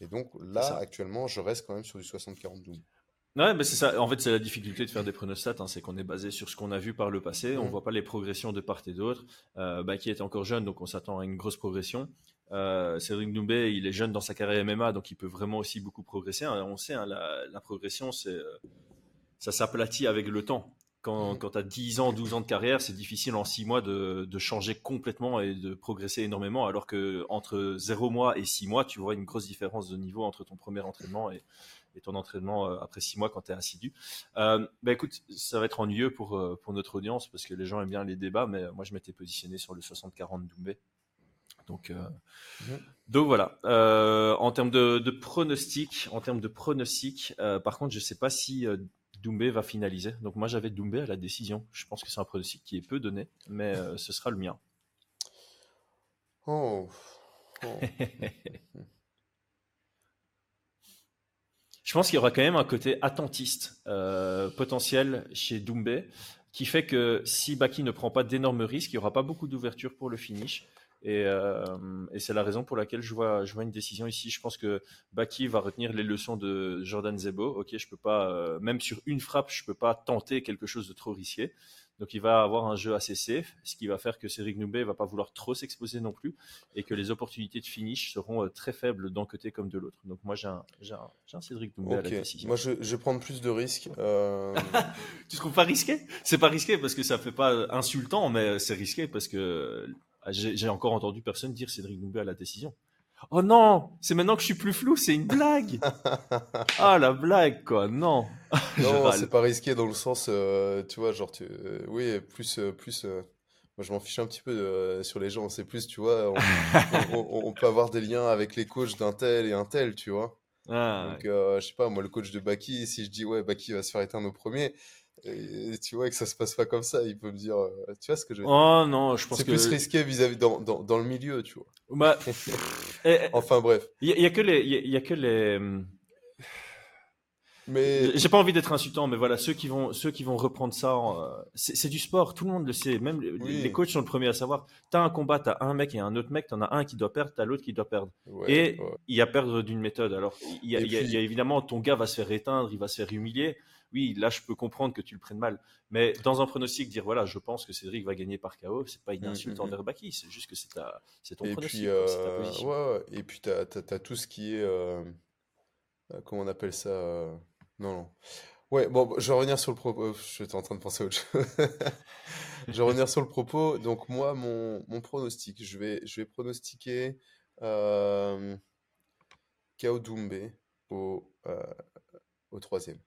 Speaker 2: Et donc là, actuellement, je reste quand même sur du 60-40 Doumbé.
Speaker 1: Ouais, mais c'est ça. En fait, c'est la difficulté de faire des pronostats, hein, c'est qu'on est basé sur ce qu'on a vu par le passé. On
Speaker 2: Mm.
Speaker 1: voit pas les progressions de part et d'autre. Euh, Baki est encore jeune, donc on s'attend à une grosse progression. Euh, Cédric Doumbé, il est jeune dans sa carrière MMA, donc il peut vraiment aussi beaucoup progresser. hein. On sait, hein, la, la progression, c'est euh, ça s'aplatit avec le temps. Quand, quand tu as 10 ans, 12 ans de carrière, c'est difficile en 6 mois de, de changer complètement et de progresser énormément, alors que entre 0 mois et 6 mois, tu vois une grosse différence de niveau entre ton premier entraînement et, et ton entraînement euh, après 6 mois quand tu es assidu. Euh, bah écoute, ça va être ennuyeux pour, pour notre audience parce que les gens aiment bien les débats, mais moi je m'étais positionné sur le 60-40 Doumbé. Donc, euh,
Speaker 2: Mhm.
Speaker 1: donc voilà. Euh, en termes de, de pronostic, en termes de pronostic, euh, par contre, je sais pas si Doumbé va finaliser. Donc moi j'avais Doumbé à la décision. Je pense que c'est un pronostic qui est peu donné, mais ce sera le mien.
Speaker 2: Oh. Oh.
Speaker 1: Je pense qu'il y aura quand même un côté attentiste euh, potentiel chez Doumbé qui fait que si Baki ne prend pas d'énormes risques, il n'y aura pas beaucoup d'ouverture pour le finish. Et, euh, et c'est la raison pour laquelle je vois, je vois une décision ici. Je pense que Baki va retenir les leçons de Jordan Zebo. Ok, je peux pas, euh, même sur une frappe, je peux pas tenter quelque chose de trop risqué. Donc il va avoir un jeu assez safe, ce qui va faire que Cédric Noubé va pas vouloir trop s'exposer non plus, et que les opportunités de finish seront euh, très faibles d'un côté comme de l'autre. Donc moi j'ai un, Cédric Noubé à la décision.
Speaker 2: Moi, je, je vais prendre plus de risques. Euh,
Speaker 1: Tu trouves pas risqué? C'est pas risqué parce que ça fait pas insultant, mais c'est risqué parce que j'ai encore entendu personne dire Cédric Doumbé à la décision. Oh non, c'est maintenant que je suis plus flou, c'est une blague. ah la blague quoi, non.
Speaker 2: Non, c'est pas risqué dans le sens, euh, tu vois, genre, tu, euh, oui, plus, euh, plus, moi je m'en fiche un petit peu sur les gens, c'est plus, tu vois, on, on- on peut avoir des liens avec les coachs d'un tel et un tel, tu vois.
Speaker 1: Ah,
Speaker 2: Donc, je sais pas, moi, le coach de Baki, si je dis, ouais, Baki va se faire éteindre au premier, et, tu vois, que ça se passe pas comme ça, il peut me dire, euh, tu vois ce que je veux dire?
Speaker 1: Oh non, je pense
Speaker 2: C'est
Speaker 1: que.
Speaker 2: plus risqué vis-à-vis dans, dans, dans le milieu, tu vois.
Speaker 1: Bah, eh, eh,
Speaker 2: Enfin, bref.
Speaker 1: Il y, a- il y a que les, il y a- il y a que les. hum,
Speaker 2: Mais,
Speaker 1: J'ai pas envie d'être insultant, mais voilà, ceux qui vont, ceux qui vont reprendre ça, en, euh, c'est c'est du sport, tout le monde le sait, même les,
Speaker 2: Oui.
Speaker 1: les coachs sont le premier à savoir. T'as un combat, t'as un mec et un autre mec, t'en as un qui doit perdre, t'as l'autre qui doit perdre.
Speaker 2: ouais,
Speaker 1: et
Speaker 2: ouais.
Speaker 1: il y a perdre d'une méthode. Alors, il y, a,
Speaker 2: Et
Speaker 1: il y a-
Speaker 2: puis-
Speaker 1: il y a évidemment, ton gars va se faire éteindre, il va se faire humilier. Oui, là, je peux comprendre que tu le prennes mal. Mais dans un pronostic, dire voilà, je pense que Cédric va gagner par KO, c'est pas une
Speaker 2: Mm,
Speaker 1: insulte
Speaker 2: mm,
Speaker 1: envers Baki, c'est juste que c'est ton
Speaker 2: Et
Speaker 1: pronostic,
Speaker 2: puis,
Speaker 1: ta
Speaker 2: euh,
Speaker 1: position.
Speaker 2: ouais, ouais. Et puis, t'as, t'as tout ce qui est. euh, euh, comment on appelle ça Non, non. Ouais, bon, je vais revenir sur le propos. J'étais en train de penser à autre chose. je vais revenir sur le propos. Donc, moi, mon, mon pronostic, je vais, je vais pronostiquer euh, Kao Doumbé au, euh, au troisième.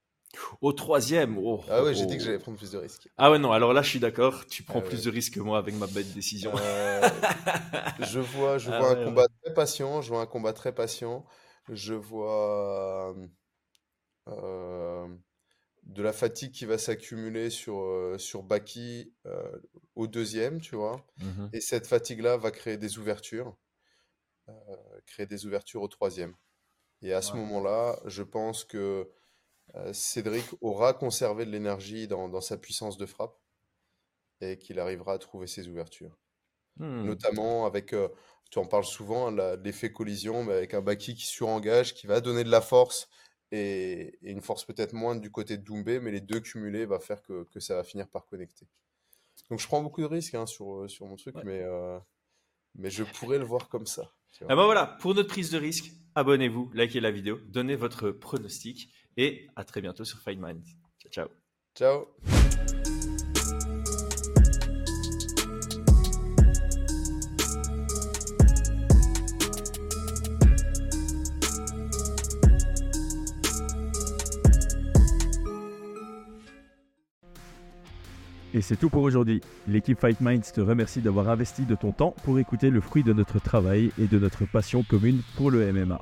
Speaker 1: Au troisième, oh,
Speaker 2: Ah ouais,
Speaker 1: oh,
Speaker 2: j'ai dit que
Speaker 1: oh.
Speaker 2: j'allais prendre plus de risques.
Speaker 1: Ah ouais, non, alors là, je suis d'accord, tu prends
Speaker 2: Ah
Speaker 1: plus de risques que moi avec ma bête décision.
Speaker 2: Euh, je vois, je
Speaker 1: Ah
Speaker 2: vois
Speaker 1: ouais,
Speaker 2: un
Speaker 1: ouais.
Speaker 2: combat très patient. Je vois un combat très patient. Je vois euh, de la fatigue qui va s'accumuler sur, euh, sur Baki au deuxième, tu vois.
Speaker 1: Mhm.
Speaker 2: Et cette fatigue-là va créer des ouvertures, créer des ouvertures au troisième. Et à ce moment-là, je pense que Cédric aura conservé de l'énergie dans, dans sa puissance de frappe et qu'il arrivera à trouver ses ouvertures
Speaker 1: Hmm.
Speaker 2: notamment avec, euh, tu en parles souvent, l'effet collision, mais avec un Baki qui surengage, qui va donner de la force et, et une force peut-être moindre du côté de Doumbé, mais les deux cumulés va faire que, que ça va finir par connecter. Donc je prends beaucoup de risques hein, sur, euh, sur mon truc,
Speaker 1: Ouais.
Speaker 2: mais, euh, mais je pourrais le voir comme ça.
Speaker 1: Ah bah voilà, pour notre prise de risque, abonnez-vous, likez la vidéo, donnez votre pronostic et à très bientôt sur Fight Mind. Ciao, ciao.
Speaker 2: Ciao
Speaker 5: Et c'est tout pour aujourd'hui. L'équipe Fight Minds te remercie d'avoir investi de ton temps pour écouter le fruit de notre travail et de notre passion commune pour le MMA.